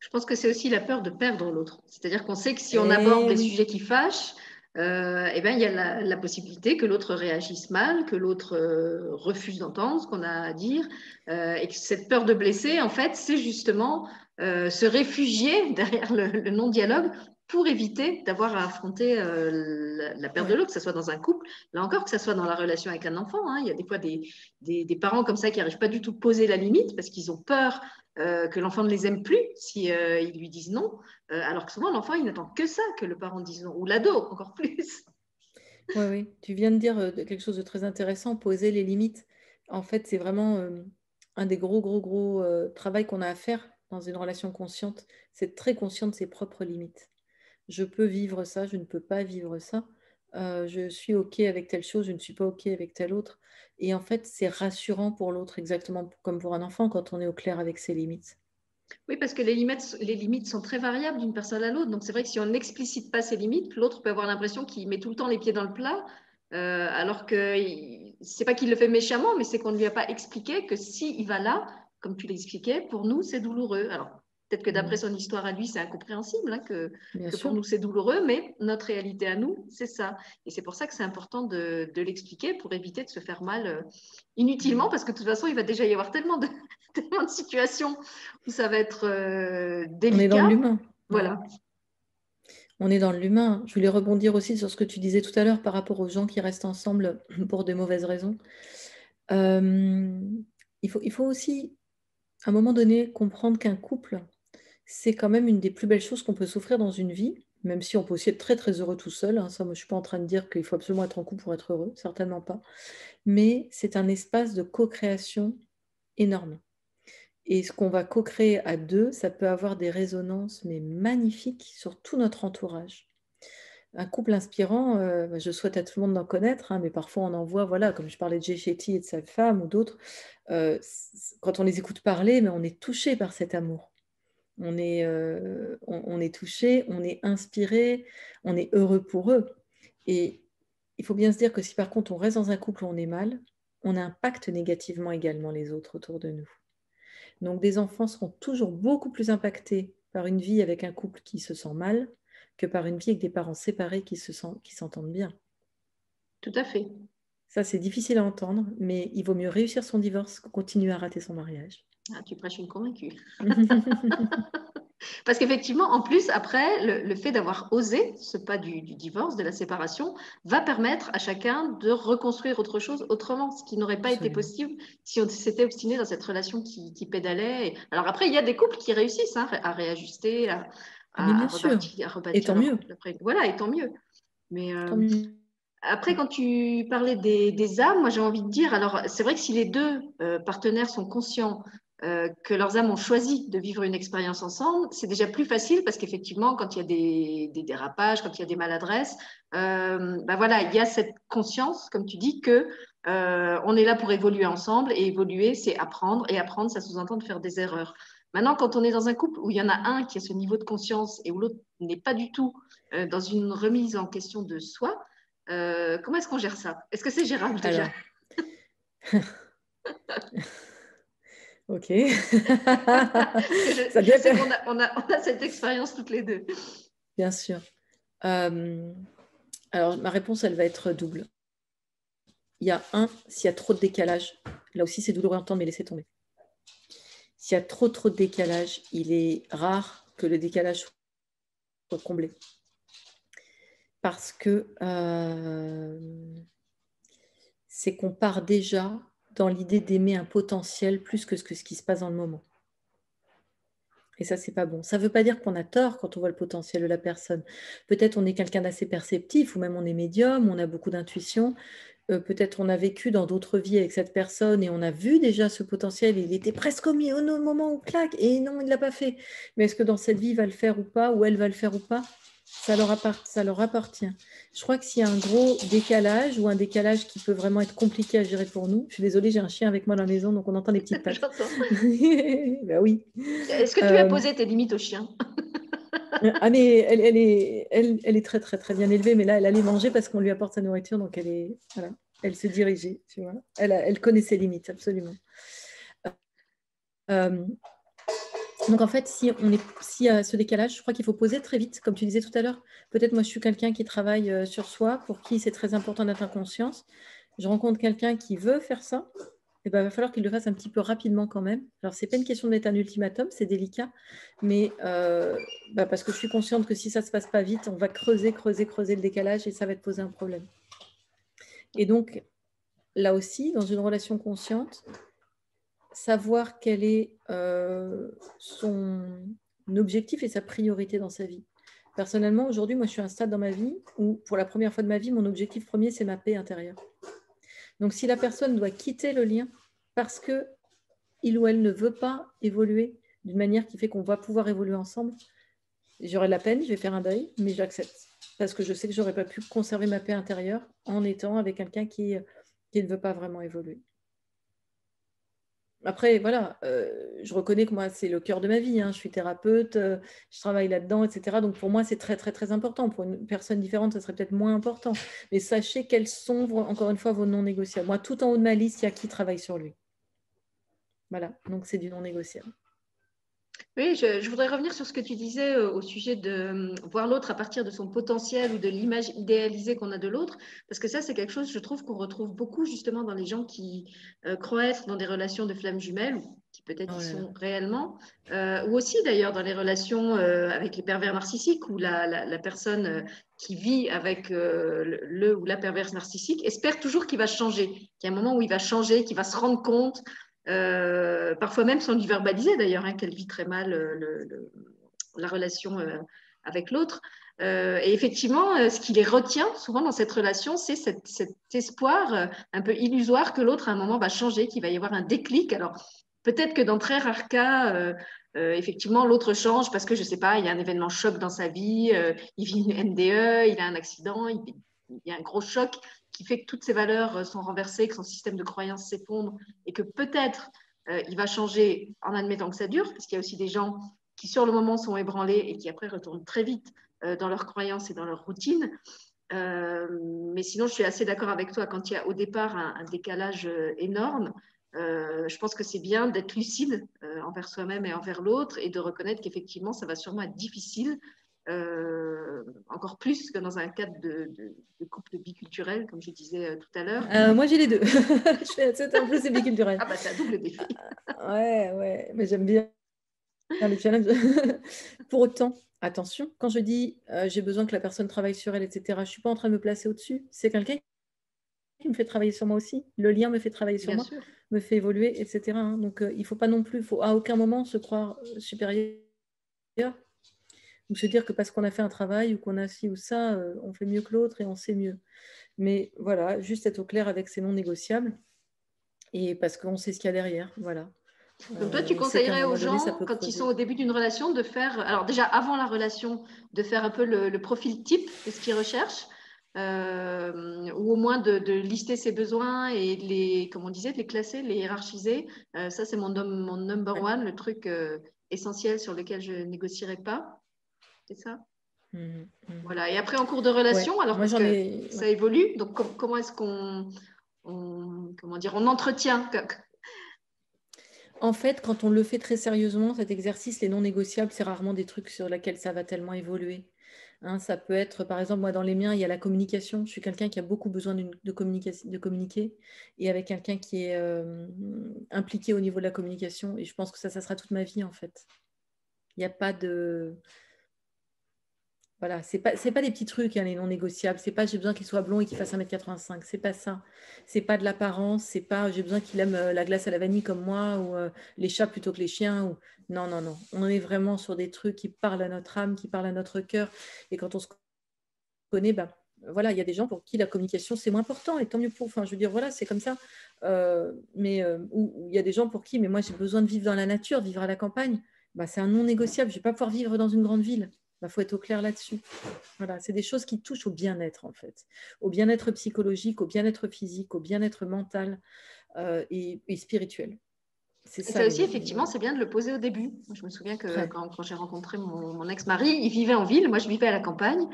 Je pense que c'est aussi la peur de perdre l'autre. C'est-à-dire qu'on sait que si on eh aborde des sujets qui fâchent, euh, eh ben, il y a la, possibilité que l'autre réagisse mal, que l'autre euh, refuse d'entendre ce qu'on a à dire, euh, et que cette peur de blesser, en fait, c'est justement se réfugier derrière le non-dialogue pour éviter d'avoir à affronter euh, la, perte de l'autre, que ce soit dans un couple, là encore, que ce soit dans la relation avec un enfant. Hein. Il y a des fois des, des, parents comme ça qui n'arrivent pas du tout à poser la limite parce qu'ils ont peur euh, que l'enfant ne les aime plus si euh, ils lui disent non, alors que souvent l'enfant, il n'attend que ça, que le parent dise non, ou l'ado encore plus. Oui, oui, tu viens de dire quelque chose de très intéressant, poser les limites. En fait, c'est vraiment un des gros, gros, gros travail qu'on a à faire dans une relation consciente, c'est être très conscient de ses propres limites je peux vivre ça, je ne peux pas vivre ça. Euh, je suis OK avec telle chose, je ne suis pas OK avec telle autre. Et en fait, c'est rassurant pour l'autre, exactement comme pour un enfant, quand on est au clair avec ses limites. Oui, parce que les limites, les limites sont très variables d'une personne à l'autre. Donc c'est vrai que si on n'explicite pas ses limites, l'autre peut avoir l'impression qu'il met tout le temps les pieds dans le plat, euh, alors que c'est pas qu'il le fait méchamment, mais c'est qu'on ne lui a pas expliqué que s'il il va là, comme tu l'expliquais, pour nous, c'est douloureux. Alors, Peut-être que d'après mm. son histoire à lui, c'est incompréhensible, hein, que, pour nous c'est douloureux, mais notre réalité à nous, c'est ça. Et c'est pour ça que c'est important de, l'expliquer pour éviter de se faire mal euh, inutilement, parce que de toute façon, il va déjà y avoir tellement de, tellement de situations où ça va être euh, délicat. On est dans l'humain. Voilà. On est dans l'humain. Je voulais rebondir aussi sur ce que tu disais tout à l'heure par rapport aux gens qui restent ensemble pour de mauvaises raisons. Euh, il, faut, il faut aussi, à un moment donné, comprendre qu'un couple, c'est quand même une des plus belles choses qu'on peut souffrir dans une vie, même si on peut aussi être très très heureux tout seul. Hein. Ça, je ne suis pas en train de dire qu'il faut absolument être en couple pour être heureux, certainement pas. Mais c'est un espace de co-création énorme. Et ce qu'on va co-créer à deux, ça peut avoir des résonances mais magnifiques sur tout notre entourage. un couple inspirant, euh, je souhaite à tout le monde d'en connaître, hein, mais parfois on en voit, voilà, comme je parlais de Shetty et de sa femme ou d'autres, euh, quand on les écoute parler, mais on est touché par cet amour. On est, euh, on, est touché, on est inspiré, on est heureux pour eux. Et il faut bien se dire que si par contre on reste dans un couple où on est mal, on impacte négativement également les autres autour de nous. Donc des enfants seront toujours beaucoup plus impactés par une vie avec un couple qui se sent mal que par une vie avec des parents séparés qui se sentent, qui s'entendent bien. Tout à fait. Ça, c'est difficile à entendre, mais il vaut mieux réussir son divorce que continuer à rater son mariage. Ah, tu prêches une convaincue. Parce qu'effectivement, en plus, après, le, fait d'avoir osé ce pas du, divorce, de la séparation, va permettre à chacun de reconstruire autre chose autrement, ce qui n'aurait pas été possible si on s'était obstiné dans cette relation qui, pédalait. Alors après, il y a des couples qui réussissent hein, à réajuster, à, bien sûr. et tant mieux. Voilà, et tant mieux. Mais euh, après, quand tu parlais des, âmes, moi j'ai envie de dire, alors c'est vrai que si les deux euh, partenaires sont conscients euh, que leurs âmes ont choisi de vivre une expérience ensemble, c'est déjà plus facile parce qu'effectivement, quand il y a des, dérapages, quand il y a des maladresses, ben voilà, il y a cette conscience, comme tu dis, que on est là pour évoluer ensemble et évoluer, c'est apprendre et apprendre, ça sous-entend de faire des erreurs. Maintenant, quand on est dans un couple où il y en a un qui a ce niveau de conscience et où l'autre n'est pas du tout euh, dans une remise en question de soi, euh, comment est-ce qu'on gère ça? Est-ce que c'est gérable déjà? Ok. je, sais qu'on a, cette expérience toutes les deux. Bien sûr. Euh, alors, ma réponse, elle va être double. Il y a un, s'il y a trop de décalage, là aussi c'est douloureux à entendre, mais laissez tomber. S'il y a trop trop de décalage, il est rare que le décalage soit comblé. Parce que euh, c'est qu'on part déjà dans l'idée d'aimer un potentiel plus que ce, que ce qui se passe dans le moment. Et ça, c'est pas bon. Ça ne veut pas dire qu'on a tort quand on voit le potentiel de la personne. Peut-être on est quelqu'un d'assez perceptif, ou même on est médium, on a beaucoup d'intuition, euh, peut-être on a vécu dans d'autres vies avec cette personne et on a vu déjà ce potentiel, il était presque au, au moment où claque, et non, il ne l'a pas fait. Mais est-ce que dans cette vie, il va le faire ou pas, ou elle va le faire ou pas? Ça leur, ça leur appartient. Je crois que s'il y a un gros décalage ou un décalage qui peut vraiment être compliqué à gérer pour nous, je suis désolée, j'ai un chien avec moi dans la maison, donc on entend des petites pattes. ben oui. Est-ce que tu as euh, posé tes limites au chien? Ah mais elle, elle, est, elle, elle, est très très très bien élevée, mais là elle allait manger parce qu'on lui apporte sa nourriture, donc elle est voilà, elle se dirigeait, tu vois. Elle, elle connaît ses limites absolument. Euh, donc en fait, si on est, si y a ce décalage, je crois qu'il faut poser très vite, comme tu disais tout à l'heure. Peut-être moi je suis quelqu'un qui travaille euh, sur soi, pour qui c'est très important d'être en conscience. Je rencontre quelqu'un qui veut faire ça, il ben, va falloir qu'il le fasse un petit peu rapidement quand même. Alors, ce n'est pas une question d'être un ultimatum, c'est délicat, mais euh, bah, parce que je suis consciente que si ça se passe pas vite, on va creuser, creuser, creuser le décalage et ça va te poser un problème. Et donc, là aussi, dans une relation consciente, savoir quel est euh, son objectif et sa priorité dans sa vie. Personnellement, aujourd'hui, moi, je suis à un stade dans ma vie où, pour la première fois de ma vie, mon objectif premier, c'est ma paix intérieure. Donc, si la personne doit quitter le lien parce que il ou elle ne veut pas évoluer d'une manière qui fait qu'on va pouvoir évoluer ensemble, j'aurai la peine, je vais faire un deuil, mais j'accepte. Parce que je sais que j'aurais pas pu conserver ma paix intérieure en étant avec quelqu'un qui, qui ne veut pas vraiment évoluer. Après, voilà, euh, je reconnais que moi, c'est le cœur de ma vie. Hein. Je suis thérapeute, euh, je travaille là-dedans, etc. Donc, pour moi, c'est très, très, très important. Pour une personne différente, ça serait peut-être moins important. Mais sachez quels sont, encore une fois, vos non négociables. Moi, tout en haut de ma liste, il y a qui travaille sur lui. Voilà, donc c'est du non négociable. Oui, je, voudrais revenir sur ce que tu disais euh, au sujet de euh, voir l'autre à partir de son potentiel ou de l'image idéalisée qu'on a de l'autre, parce que ça, c'est quelque chose, je trouve, qu'on retrouve beaucoup justement dans les gens qui euh, croient être dans des relations de flammes jumelles, ou qui peut-être oh sont réellement, ou aussi d'ailleurs dans les relations avec les pervers narcissiques, où la, personne qui vit avec le, ou la perverse narcissique espère toujours qu'il va changer, qu'il y a un moment où il va changer, qu'il va se rendre compte euh, parfois même sans lui verbaliser d'ailleurs, hein, qu'elle vit très mal euh, la relation euh, avec l'autre. et effectivement, ce qui les retient souvent dans cette relation, c'est cet, espoir un peu illusoire que l'autre à un moment va changer, qu'il va y avoir un déclic. Alors peut-être que dans très rares cas, effectivement, l'autre change parce que, je ne sais pas, il y a un événement choc dans sa vie, il vit une NDE, il a un accident, il, y a un gros choc qui fait que toutes ses valeurs sont renversées, que son système de croyances s'effondre et que peut-être il va changer en admettant que ça dure, parce qu'il y a aussi des gens qui, sur le moment, sont ébranlés et qui après retournent très vite dans leurs croyances et dans leur routine. Euh, mais sinon, je suis assez d'accord avec toi. Quand il y a au départ un, décalage euh, énorme, euh, je pense que c'est bien d'être lucide envers soi-même et envers l'autre et de reconnaître qu'effectivement, ça va sûrement être difficile, encore plus que dans un cadre de, couple biculturel, comme je disais tout à l'heure. moi, j'ai les deux. je fais c'est un plus biculturel. Ah, bah, c'est un double défi. ouais, ouais, mais j'aime bien les challenges. Pour autant, attention, quand je dis euh, j'ai besoin que la personne travaille sur elle, etc., je ne suis pas en train de me placer au-dessus. C'est quelqu'un qui me fait travailler sur moi aussi. Le lien me fait travailler sur moi, me fait évoluer, etc. Hein. Donc, euh, il ne faut pas non plus, faut à aucun moment se croire euh, supérieur. Ou se dire que parce qu'on a fait un travail ou qu'on a ci ou ça, on fait mieux que l'autre et on sait mieux. Mais voilà, juste être au clair avec ces non négociables et parce qu'on sait ce qu'il y a derrière. Voilà. Donc toi, tu conseillerais aux gens, quand ils sont au début d'une relation, de faire, alors déjà avant la relation, de faire un peu le, profil type de ce qu'ils recherchent, euh, ou au moins de, lister ses besoins et de les, comme on disait, de les classer, de les hiérarchiser. Euh, ça, c'est mon, mon number one, le truc euh, essentiel sur lequel je négocierai pas. C'est ça mmh, mmh. Voilà. Et après, en cours de relation, alors que ça évolue, donc comment est-ce qu'on comment dire, on entretient en fait, quand on le fait très sérieusement, cet exercice, les non négociables, c'est rarement des trucs sur lesquels ça va tellement évoluer. Hein, ça peut être, par exemple, moi, dans les miens, il y a la communication. Je suis quelqu'un qui a beaucoup besoin de, de communiquer et avec quelqu'un qui est euh, impliqué au niveau de la communication. Et je pense que ça, ça sera toute ma vie, en fait. Il n'y a pas de. Voilà, c'est pas pas des petits trucs hein, les non négociables. C'est pas j'ai besoin qu'il soit blond et qu'il fasse 1m85. C'est pas ça. C'est pas de l'apparence. C'est pas j'ai besoin qu'il aime euh, la glace à la vanille comme moi ou euh, les chats plutôt que les chiens. Ou... Non, non, non. On est vraiment sur des trucs qui parlent à notre âme, qui parlent à notre cœur. Et quand on se connaît, ben, voilà, il y a des gens pour qui la communication c'est moins important et tant mieux pour. Enfin, je veux dire, voilà, c'est comme ça. Euh, mais il y a des gens pour qui, mais moi j'ai besoin de vivre dans la nature, vivre à la campagne. Ben, c'est un non négociable. Je ne vais pas pouvoir vivre dans une grande ville. Il bah, faut être au clair là-dessus. Voilà, c'est des choses qui touchent au bien-être, en fait, au bien-être psychologique, au bien-être physique, au bien-être mental euh, et, spirituel. C'est ça, aussi, effectivement, c'est bien de le poser au début. Je me souviens que quand, j'ai rencontré mon, ex-mari, il vivait en ville, moi je vivais à la campagne.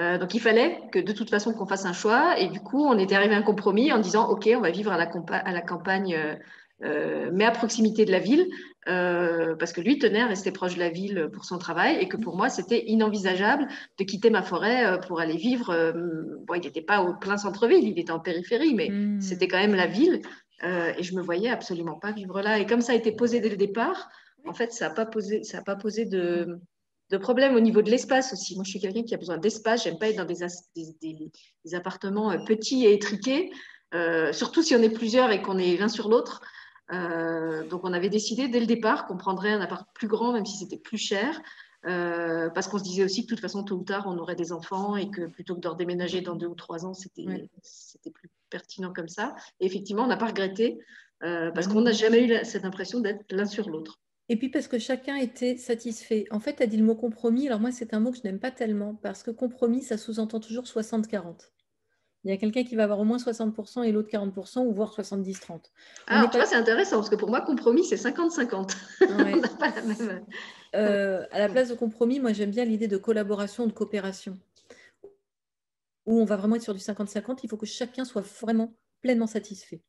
Euh, donc il fallait que de toute façon qu'on fasse un choix. Et du coup, on était arrivé à un compromis en disant, OK, on va vivre à la, à la campagne euh, euh, mais à proximité de la ville, euh, parce que lui tenait à rester proche de la ville pour son travail et que pour moi, c'était inenvisageable de quitter ma forêt euh, pour aller vivre. bon, il n'était pas au plein centre-ville, il était en périphérie, mais hmm. c'était quand même la ville. et je me voyais absolument pas vivre là. Et comme ça a été posé dès le départ, en fait, ça n'a pas posé, ça a pas posé de, de problème au niveau de l'espace aussi. Moi, je suis quelqu'un qui a besoin d'espace. J'aime pas être dans des, des, des appartements petits et étriqués. surtout si on est plusieurs et qu'on est l'un sur l'autre. Euh, donc, on avait décidé dès le départ qu'on prendrait un appart plus grand, même si c'était plus cher, euh, parce qu'on se disait aussi que de toute façon, tôt ou tard, on aurait des enfants et que plutôt que de redéménager dans deux ou trois ans, c'était plus pertinent comme ça. Et effectivement, on n'a pas regretté euh, parce qu'on n'a jamais eu cette impression d'être l'un sur l'autre. Et puis parce que chacun était satisfait. En fait, tu as dit le mot compromis. Alors moi, c'est un mot que je n'aime pas tellement parce que compromis, ça sous-entend toujours 60-40 il y a quelqu'un qui va avoir au moins 60% et l'autre 40% ou voire 70-30. Alors, tu vois, c'est intéressant parce que pour moi, compromis, c'est 50-50. On n'a pas la même. Euh, à la place de compromis, moi, j'aime bien l'idée de collaboration, de coopération, où on va vraiment être sur du 50-50. Il faut que chacun soit vraiment pleinement satisfait.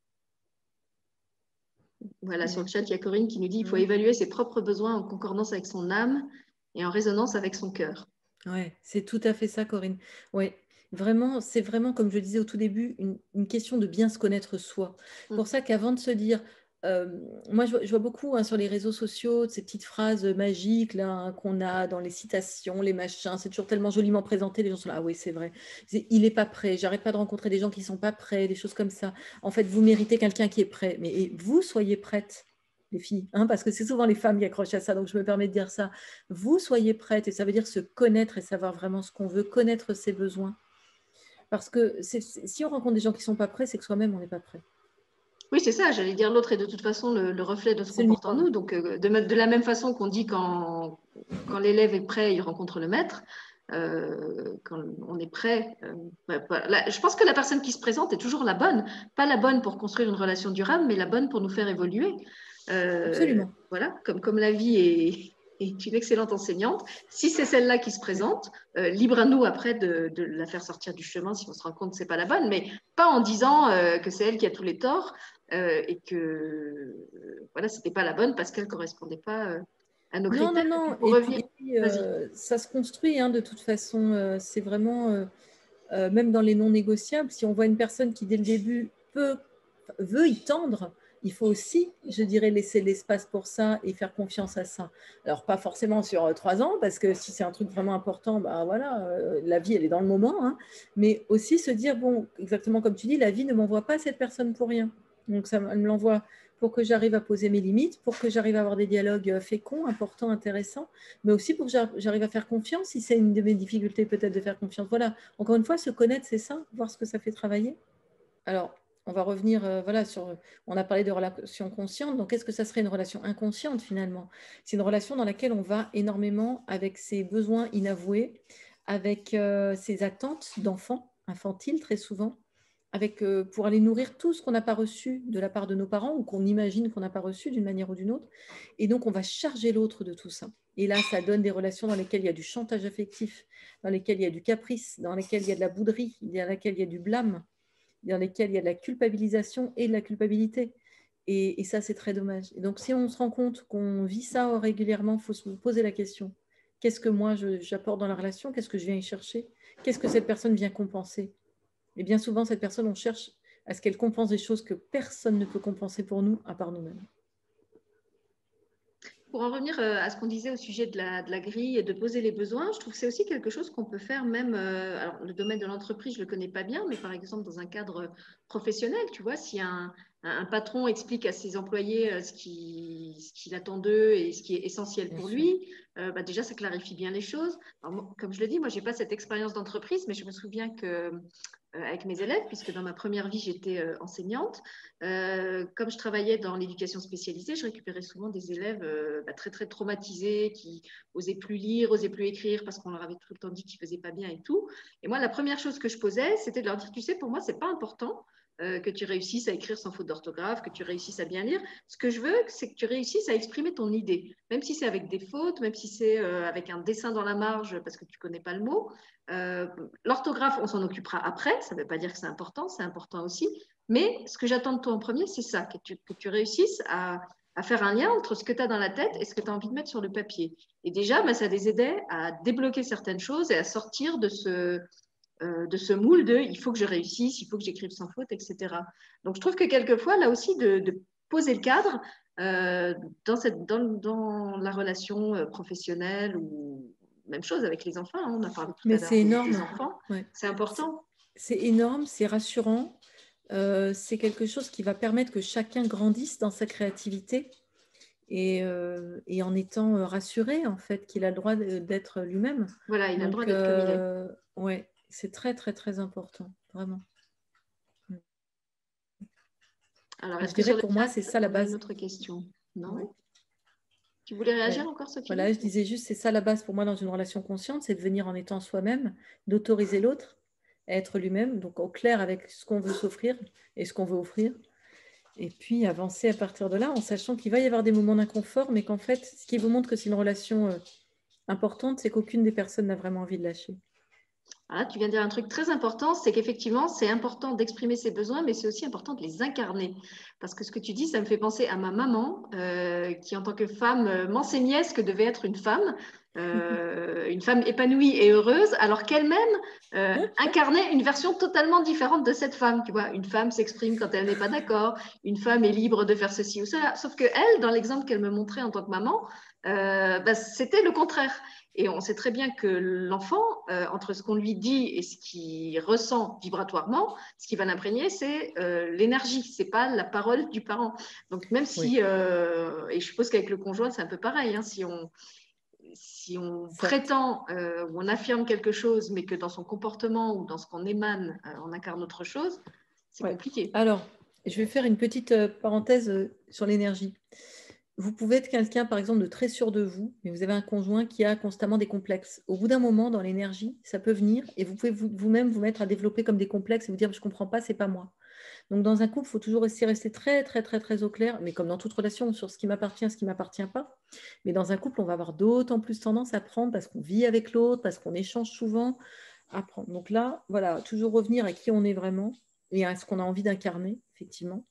Voilà, sur le chat, il y a Corinne qui nous dit qu'il faut évaluer ses propres besoins en concordance avec son âme et en résonance avec son cœur. Oui, c'est tout à fait ça, Corinne. Oui, Vraiment, c'est vraiment, comme je disais au tout début, une, question de bien se connaître soi. C'est Pour mm. ça qu'avant de se dire, euh, moi je vois, beaucoup hein, sur les réseaux sociaux ces petites phrases magiques là hein, qu'on a dans les citations, les machins, c'est toujours tellement joliment présenté. Les gens sont là, ah oui, c'est vrai. Il n'est pas prêt. J'arrête pas de rencontrer des gens qui sont pas prêts, des choses comme ça. En fait, vous méritez quelqu'un qui est prêt. Mais vous soyez prête les filles, hein, parce que c'est souvent les femmes qui accrochent à ça, donc je me permets de dire ça. Vous soyez prête, et ça veut dire se connaître et savoir vraiment ce qu'on veut, connaître ses besoins. Parce que si on rencontre des gens qui ne sont pas prêts, c'est que soi-même, on n'est pas prêt. Oui, c'est ça, j'allais dire l'autre est de toute façon le, reflet de ce qu'on porte en nous. Donc, de, de, la même façon qu'on dit quand, quand l'élève est prêt, il rencontre le maître, euh, quand on est prêt. Euh, je pense que la personne qui se présente est toujours la bonne. Pas la bonne pour construire une relation durable, mais la bonne pour nous faire évoluer. Euh, Absolument. Voilà, comme, comme la vie est, est une excellente enseignante. Si c'est celle-là qui se présente, libre à nous après de, la faire sortir du chemin si on se rend compte que ce n'est pas la bonne, mais pas en disant que c'est elle qui a tous les torts et que voilà, ce n'était pas la bonne parce qu'elle ne correspondait pas non, non, non. Euh, ça se construit hein, de toute façon. Euh, c'est vraiment, euh, même dans les non négociables, si on voit une personne qui dès le début peut, veut y tendre, il faut aussi, je dirais, laisser l'espace pour ça et faire confiance à ça. Alors, pas forcément sur trois ans, parce que si c'est un truc vraiment important, bah voilà, la vie, elle est dans le moment, hein, mais aussi se dire, bon, exactement comme tu dis, la vie ne m'envoie pas cette personne pour rien. Donc, ça, elle me l'envoie pour que j'arrive à poser mes limites, pour que j'arrive à avoir des dialogues euh, féconds, importants, intéressants, mais aussi pour que j'arrive à faire confiance, si c'est une de mes difficultés peut-être de faire confiance. Voilà, encore une fois, se connaître, c'est ça, voir ce que ça fait travailler. Alors, on va revenir, euh, voilà, sur, on a parlé de relation consciente, donc est-ce que ça serait une relation inconsciente finalement? C'est une relation dans laquelle on va énormément avec ses besoins inavoués, avec euh, ses attentes d'enfant, infantile très souvent, avec, euh, pour aller nourrir tout ce qu'on n'a pas reçu de la part de nos parents ou qu'on imagine qu'on n'a pas reçu d'une manière ou d'une autre. Et donc, on va charger l'autre de tout ça. Et là, ça donne des relations dans lesquelles il y a du chantage affectif, dans lesquelles il y a du caprice, dans lesquelles il y a de la bouderie, dans lesquelles il y a du blâme, dans lesquelles il y a de la culpabilisation et de la culpabilité. Et, et ça, c'est très dommage. Et donc, si on se rend compte qu'on vit ça régulièrement, il faut se poser la question. Qu'est-ce que moi, j'apporte dans la relation? Qu'est-ce que je viens y chercher? Qu'est-ce que cette personne vient compenser? Et bien souvent, cette personne, on cherche à ce qu'elle compense des choses que personne ne peut compenser pour nous à part nous-mêmes. Pour en revenir euh, à ce qu'on disait au sujet de la, grille et de poser les besoins, je trouve que c'est aussi quelque chose qu'on peut faire même, euh, alors le domaine de l'entreprise, je ne le connais pas bien, mais par exemple dans un cadre professionnel, tu vois, si un, un patron explique à ses employés euh, ce qu'il attend d'eux et ce qui est essentiel pour lui, bah déjà ça clarifie bien les choses. comme je le dis, moi je n'ai pas cette expérience d'entreprise, mais je me souviens que euh, avec mes élèves, puisque dans ma première vie, j'étais euh, enseignante. Euh, comme je travaillais dans l'éducation spécialisée, je récupérais souvent des élèves bah, très, très traumatisés, qui osaient plus lire, osaient plus écrire parce qu'on leur avait tout le temps dit qu'ils ne faisaient pas bien et tout. Et moi, la première chose que je posais, c'était de leur dire, tu sais, pour moi, ce n'est pas important que tu réussisses à écrire sans faute d'orthographe, que tu réussisses à bien lire. Ce que je veux, c'est que tu réussisses à exprimer ton idée, même si c'est avec des fautes, même si c'est avec un dessin dans la marge parce que tu connais pas le mot. Euh, l'orthographe, on s'en occupera après. Ça ne veut pas dire que c'est important, c'est important aussi. Mais ce que j'attends de toi en premier, c'est ça, que tu, que tu réussisses à, à, faire un lien entre ce que tu as dans la tête et ce que tu as envie de mettre sur le papier. Et déjà, bah, ça les aidait à débloquer certaines choses et à sortir de ce, euh, de ce moule de il faut que je réussisse, il faut que j'écrive sans faute, etc. Donc je trouve que quelquefois, là aussi, de, de poser le cadre euh, dans, cette, dans, dans, la relation professionnelle ou même chose avec les enfants, hein, on a parlé tout Mais c'est énorme. enfants. C'est important. C'est énorme, c'est rassurant. Euh, c'est quelque chose qui va permettre que chacun grandisse dans sa créativité et, euh, et en étant euh, rassuré, en fait, qu'il a le droit d'être lui-même. Voilà, il a le droit d'être comme il est. Oui, c'est très, très, très important, vraiment. Alors, je dirais pour moi, c'est ça la base. Une autre question, non? Tu voulais réagir encore, Sophie? Voilà, je disais juste, c'est ça la base pour moi dans une relation consciente, c'est de venir en étant soi-même, d'autoriser l'autre à être lui-même, donc au clair avec ce qu'on veut s'offrir et ce qu'on veut offrir. Et puis avancer à partir de là en sachant qu'il va y avoir des moments d'inconfort, mais qu'en fait, ce qui vous montre que c'est une relation euh, importante, c'est qu'aucune des personnes n'a vraiment envie de lâcher tu viens de dire un truc très important, c'est qu'effectivement, c'est important d'exprimer ses besoins, mais c'est aussi important de les incarner. Parce que ce que tu dis, ça me fait penser à ma maman, euh, qui en tant que femme euh, m'enseignait ce que devait être une femme, euh, une femme épanouie et heureuse, alors qu'elle-même incarnait une version totalement différente de cette femme. Tu vois, une femme s'exprime quand elle n'est pas d'accord, une femme est libre de faire ceci ou cela. Sauf que elle, dans l'exemple qu'elle me montrait en tant que maman, bah, c'était le contraire. Et on sait très bien que l'enfant, euh, entre ce qu'on lui dit et ce qu'il ressent vibratoirement, ce qui va l'imprégner, c'est euh, l'énergie, c'est pas la parole du parent. Donc même si, euh, et je suppose qu'avec le conjoint, c'est un peu pareil, hein, si on, si on prétend ou on affirme quelque chose, mais que dans son comportement ou dans ce qu'on émane, on incarne autre chose, c'est compliqué. Alors, Je vais faire une petite euh, parenthèse euh, sur l'énergie. Vous pouvez être quelqu'un, par exemple, de très sûr de vous, mais vous avez un conjoint qui a constamment des complexes. Au bout d'un moment, dans l'énergie, ça peut venir et vous pouvez vous-même vous, mettre à développer comme des complexes et vous dire je ne comprends pas, c'est pas moi. Donc, dans un couple, il faut toujours rester, rester très, très, très, très au clair, mais comme dans toute relation, sur ce qui m'appartient, ce qui ne m'appartient pas. Mais dans un couple, on va avoir d'autant plus tendance à prendre parce qu'on vit avec l'autre, parce qu'on échange souvent, à prendre. Donc là, voilà, toujours revenir à qui on est vraiment et à ce qu'on a envie d'incarner, effectivement.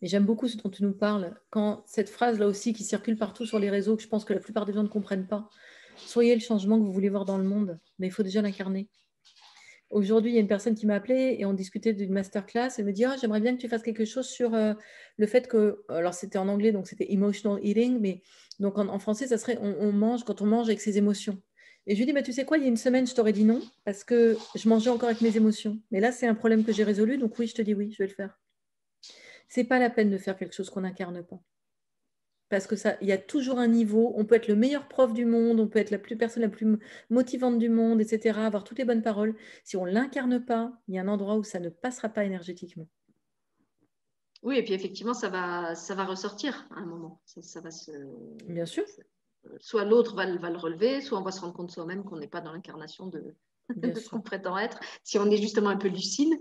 Mais j'aime beaucoup ce dont tu nous parles. Quand cette phrase-là aussi qui circule partout sur les réseaux, que je pense que la plupart des gens ne comprennent pas, soyez le changement que vous voulez voir dans le monde, mais il faut déjà l'incarner. Aujourd'hui, il y a une personne qui m'a appelé et on discutait d'une masterclass. Elle me dit ah, J'aimerais bien que tu fasses quelque chose sur euh, le fait que. Alors, c'était en anglais, donc c'était emotional eating, mais donc en, français, ça serait on, mange quand on mange avec ses émotions. Et je lui dis mais Tu sais quoi, il y a une semaine, je t'aurais dit non parce que je mangeais encore avec mes émotions. Mais là, c'est un problème que j'ai résolu, donc oui, je te dis oui, je vais le faire. C'est pas la peine de faire quelque chose qu'on n'incarne pas parce que ça, il y a toujours un niveau. On peut être le meilleur prof du monde, on peut être la plus personne la plus motivante du monde, etc. Avoir toutes les bonnes paroles. Si on l'incarne pas, il y a un endroit où ça ne passera pas énergétiquement. Oui, et puis effectivement, ça va, ça va ressortir à un moment. Ça, va se. Bien sûr. Soit l'autre va, va, le relever, soit on va se rendre compte soi-même qu'on n'est pas dans l'incarnation de, ce qu'on prétend être. Si on est justement un peu lucide,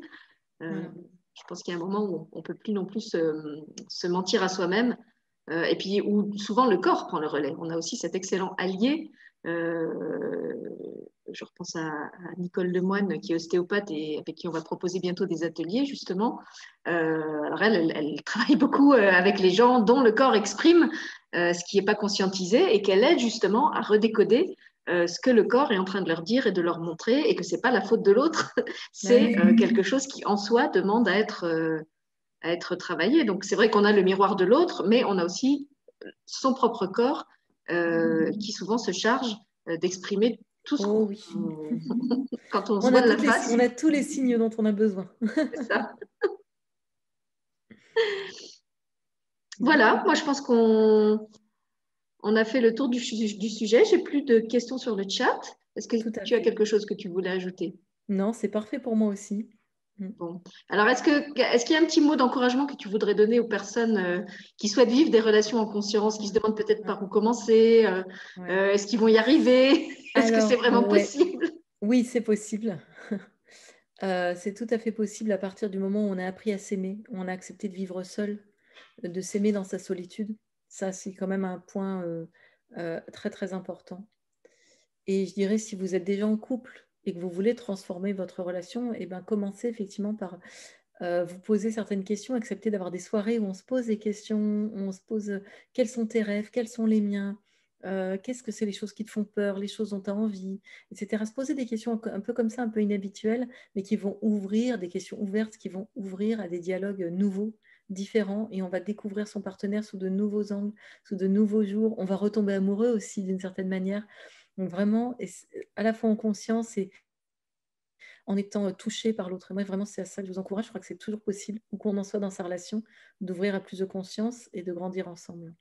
euh, je pense qu'il y a un moment où on ne peut plus non plus se mentir à soi-même euh, et puis où souvent le corps prend le relais. On a aussi cet excellent allié. Euh, je repense à, Nicole Lemoine qui est ostéopathe et avec qui on va proposer bientôt des ateliers justement. Euh, alors elle, elle, travaille beaucoup avec les gens dont le corps exprime ce qui n'est pas conscientisé et qu'elle aide justement à redécoder ce que le corps est en train de leur dire et de leur montrer et que c'est pas la faute de l'autre, c'est quelque chose qui en soi demande à être à être travaillé. Donc c'est vrai qu'on a le miroir de l'autre, mais on a aussi son propre corps euh, qui souvent se charge euh, d'exprimer tout ce oh qu'on quand on, se voit de la face. On a tous les signes dont on a besoin. ça. voilà, moi je pense qu'on on a fait le tour du, du sujet. J'ai plus de questions sur le chat. Est-ce que tu as quelque chose que tu voulais ajouter? Non, c'est parfait pour moi aussi. Mm. Bon. Alors, est-ce qu'il est y a un petit mot d'encouragement que tu voudrais donner aux personnes euh, qui souhaitent vivre des relations en conscience, qui se demandent peut-être par où commencer euh, euh, Est-ce qu'ils vont y arriver? Est-ce que c'est vraiment possible? Oui, c'est possible. c'est tout à fait possible à partir du moment où on a appris à s'aimer, où on a accepté de vivre seul, de s'aimer dans sa solitude. Ça, c'est quand même un point très, très important. Et je dirais, si vous êtes déjà en couple, et que vous voulez transformer votre relation, eh ben, commencez effectivement par euh, vous poser certaines questions, accepter d'avoir des soirées où on se pose des questions, où on se pose euh, quels sont tes rêves, quels sont les miens, euh, qu'est-ce que c'est les choses qui te font peur, les choses dont tu as envie, etc. Se poser des questions un peu comme ça, un peu inhabituelles, mais qui vont ouvrir, des questions ouvertes qui vont ouvrir à des dialogues nouveaux, différents, et on va découvrir son partenaire sous de nouveaux angles, sous de nouveaux jours. On va retomber amoureux aussi d'une certaine manière. Vraiment, à la fois en conscience et en étant euh, touché par l'autre. Moi, vraiment, c'est à ça que je vous encourage. Je crois que c'est toujours possible, où qu'on en soit dans sa relation, d'ouvrir à plus de conscience et de grandir ensemble.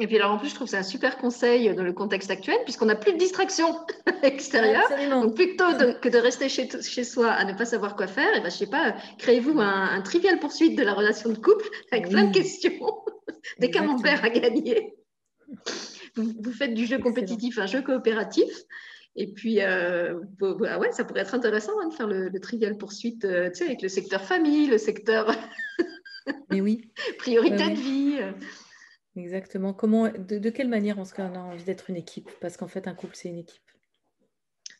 Et puis alors en plus, je trouve que c'est un super conseil dans le contexte actuel, puisqu'on n'a plus de distraction extérieure. Donc plutôt que de rester chez, chez, soi à ne pas savoir quoi faire, et eh ben, je sais pas, créez-vous un, trivial poursuite de la relation de couple avec plein de questions, des camemberts à gagner vous, faites du jeu compétitif un jeu coopératif. Et puis, euh, bah ouais, ça pourrait être intéressant hein, de faire le, trivial poursuite euh, avec le secteur famille, le secteur Mais oui. priorité de vie. Exactement. Comment, de, quelle manière on, a envie d'être une équipe? Parce qu'en fait, un couple, c'est une équipe.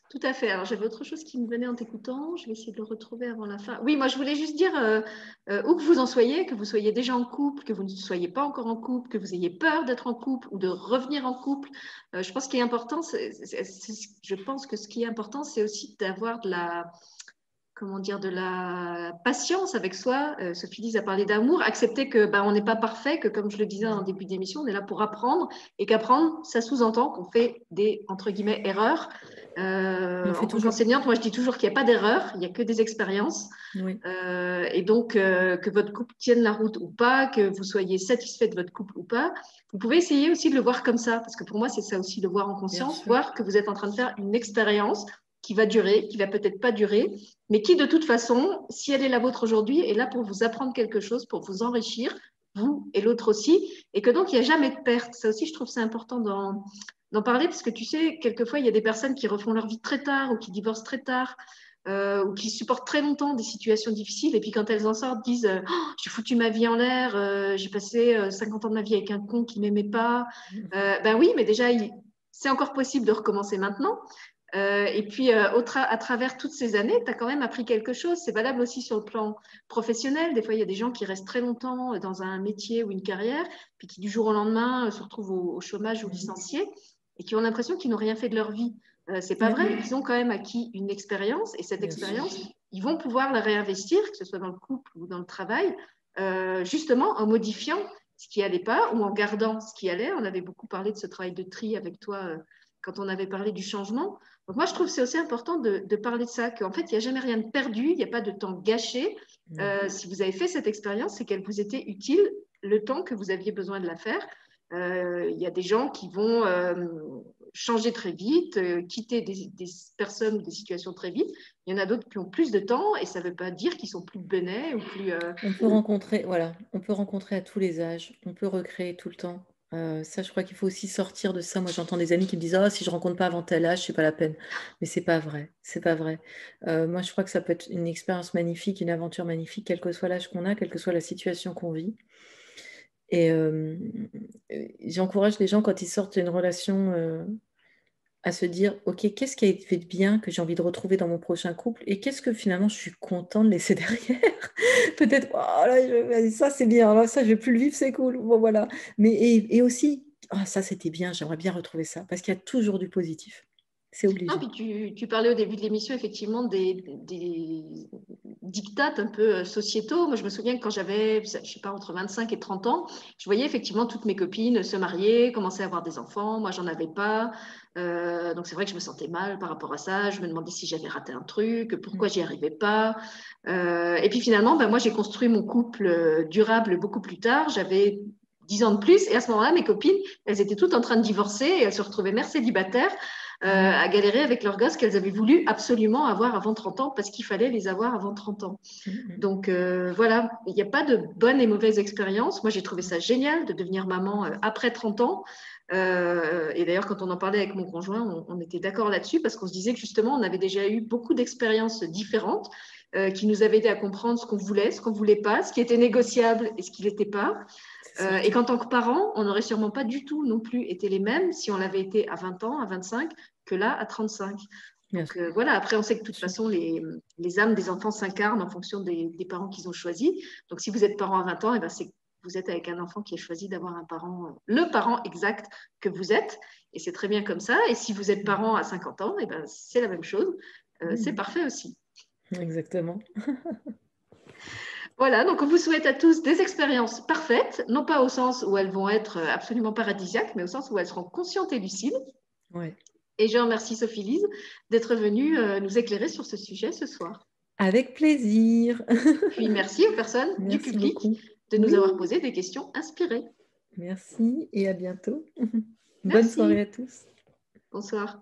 Tout à fait. Alors j'avais autre chose qui me venait en t'écoutant. Je vais essayer de le retrouver avant la fin. Oui, moi je voulais juste dire euh, euh, où que vous en soyez, que vous soyez déjà en couple, que vous ne soyez pas encore en couple, que vous ayez peur d'être en couple ou de revenir en couple. Je pense que ce qui est important, c'est aussi d'avoir de la comment dire, de la patience avec soi. Sophie Lise a parlé d'amour, accepter que ben, on n'est pas parfait, que comme je le disais en début d'émission, on est là pour apprendre et qu'apprendre, ça sous-entend qu'on fait des entre guillemets erreurs. Euh, en tant qu'enseignante, moi je dis toujours qu'il n'y a pas d'erreur, il n'y a que des expériences. Euh, et donc, euh, que votre couple tienne la route ou pas, que vous soyez satisfait de votre couple ou pas, vous pouvez essayer aussi de le voir comme ça, parce que pour moi, c'est ça aussi, le voir en conscience, voir que vous êtes en train de faire une expérience qui va durer, qui va peut-être pas durer, mais qui de toute façon, si elle est la vôtre aujourd'hui, est là pour vous apprendre quelque chose, pour vous enrichir, vous et l'autre aussi, et que donc il n'y a jamais de perte. Ça aussi, je trouve c'est important d'en parler, parce que tu sais, quelquefois, il y a des personnes qui refont leur vie très tard ou qui divorcent très tard. Euh, ou qui supportent très longtemps des situations difficiles, et puis quand elles en sortent, disent oh, J'ai foutu ma vie en l'air, euh, j'ai passé 50 ans de ma vie avec un con qui m'aimait pas. ben oui, mais déjà, c'est encore possible de recommencer maintenant. Euh, et puis, euh, à travers toutes ces années, tu as quand même appris quelque chose. C'est valable aussi sur le plan professionnel. Des fois, il y a des gens qui restent très longtemps dans un métier ou une carrière, puis qui du jour au lendemain euh, se retrouvent au, chômage ou licenciés, et qui ont l'impression qu'ils n'ont rien fait de leur vie. Euh, c'est pas vrai. Ils ont quand même acquis une expérience, et cette expérience, ils vont pouvoir la réinvestir, que ce soit dans le couple ou dans le travail, justement en modifiant ce qui allait pas ou en gardant ce qui allait. On avait beaucoup parlé de ce travail de tri avec toi quand on avait parlé du changement. Donc moi, je trouve que c'est aussi important de, parler de ça, qu'en fait, il n'y a jamais rien de perdu, il n'y a pas de temps gâché. Euh, si vous avez fait cette expérience, c'est qu'elle vous était utile le temps que vous aviez besoin de la faire. Euh, il y a des gens qui vont euh, changer très vite, quitter des, des, personnes, des situations très vite. Il y en a d'autres qui ont plus de temps et ça ne veut pas dire qu'ils sont plus benets ou plus. On peut rencontrer, voilà, on peut rencontrer à tous les âges, on peut recréer tout le temps. Euh, ça, je crois qu'il faut aussi sortir de ça. Moi, j'entends des amis qui me disent: «Oh, si je rencontre pas avant tel âge, c'est pas la peine». Mais c'est pas vrai, c'est pas vrai. Euh, moi, je crois que ça peut être une expérience magnifique, une aventure magnifique, quel que soit l'âge qu'on a, quelle que soit la situation qu'on vit. Et j'encourage les gens quand ils sortent d'une relation, à se dire, OK, qu'est-ce qui a été fait de bien que j'ai envie de retrouver dans mon prochain couple et qu'est-ce que finalement je suis content de laisser derrière? Peut-être, oh ça c'est bien, ça je vais plus le vivre, c'est cool. Bon, voilà. Mais, et, aussi, ah, ça c'était bien, j'aimerais bien retrouver ça parce qu'il y a toujours du positif. C'est obligé. Ah, puis tu, parlais au début de l'émission effectivement des, des dictates un peu euh, sociétaux. Moi, je me souviens que quand j'avais, je sais pas, entre 25 et 30 ans, je voyais effectivement toutes mes copines se marier, commencer à avoir des enfants. Moi, j'en avais pas. Euh, donc, c'est vrai que je me sentais mal par rapport à ça. Je me demandais si j'avais raté un truc, pourquoi j'y arrivais pas. Euh, et puis finalement, ben, moi, j'ai construit mon couple durable beaucoup plus tard. J'avais 10 ans de plus. Et à ce moment-là, mes copines, elles étaient toutes en train de divorcer et elles se retrouvaient mères célibataires. Euh, à galérer avec leurs gosses qu'elles avaient voulu absolument avoir avant 30 ans parce qu'il fallait les avoir avant 30 ans. Mm-hmm. Donc euh, voilà, il n'y a pas de bonne et mauvaise expérience. Moi, j'ai trouvé ça génial de devenir maman euh, après 30 ans. et d'ailleurs, quand on en parlait avec mon conjoint, on, on était d'accord là-dessus parce qu'on se disait que justement, on avait déjà eu beaucoup d'expériences différentes qui nous avaient aidé à comprendre ce qu'on voulait, ce qu'on ne voulait pas, ce qui était négociable et ce qui n'était pas. Et qu'en tant que parents, on n'aurait sûrement pas du tout non plus été les mêmes si on l'avait été à 20 ans, à 25, que là à 35. Donc euh, voilà, après on sait que de toute façon les, les âmes des enfants s'incarnent en fonction des, des parents qu'ils ont choisis. Donc si vous êtes parent à 20 ans, et eh ben c'est vous êtes avec un enfant qui a choisi d'avoir un parent, euh, le parent exact que vous êtes, et c'est très bien comme ça. Et si vous êtes parent à 50 ans, et eh ben c'est la même chose, euh, c'est parfait aussi. Exactement. Voilà, donc on vous souhaite à tous des expériences parfaites, non pas au sens où elles vont être absolument paradisiaques, mais au sens où elles seront conscientes et lucides. Ouais. Et je remercie Sophie Lise d'être venue euh, nous éclairer sur ce sujet ce soir. Avec plaisir. Puis merci aux personnes du public de nous avoir posé des questions inspirées. Merci et à bientôt. Bonne soirée à tous. Bonsoir.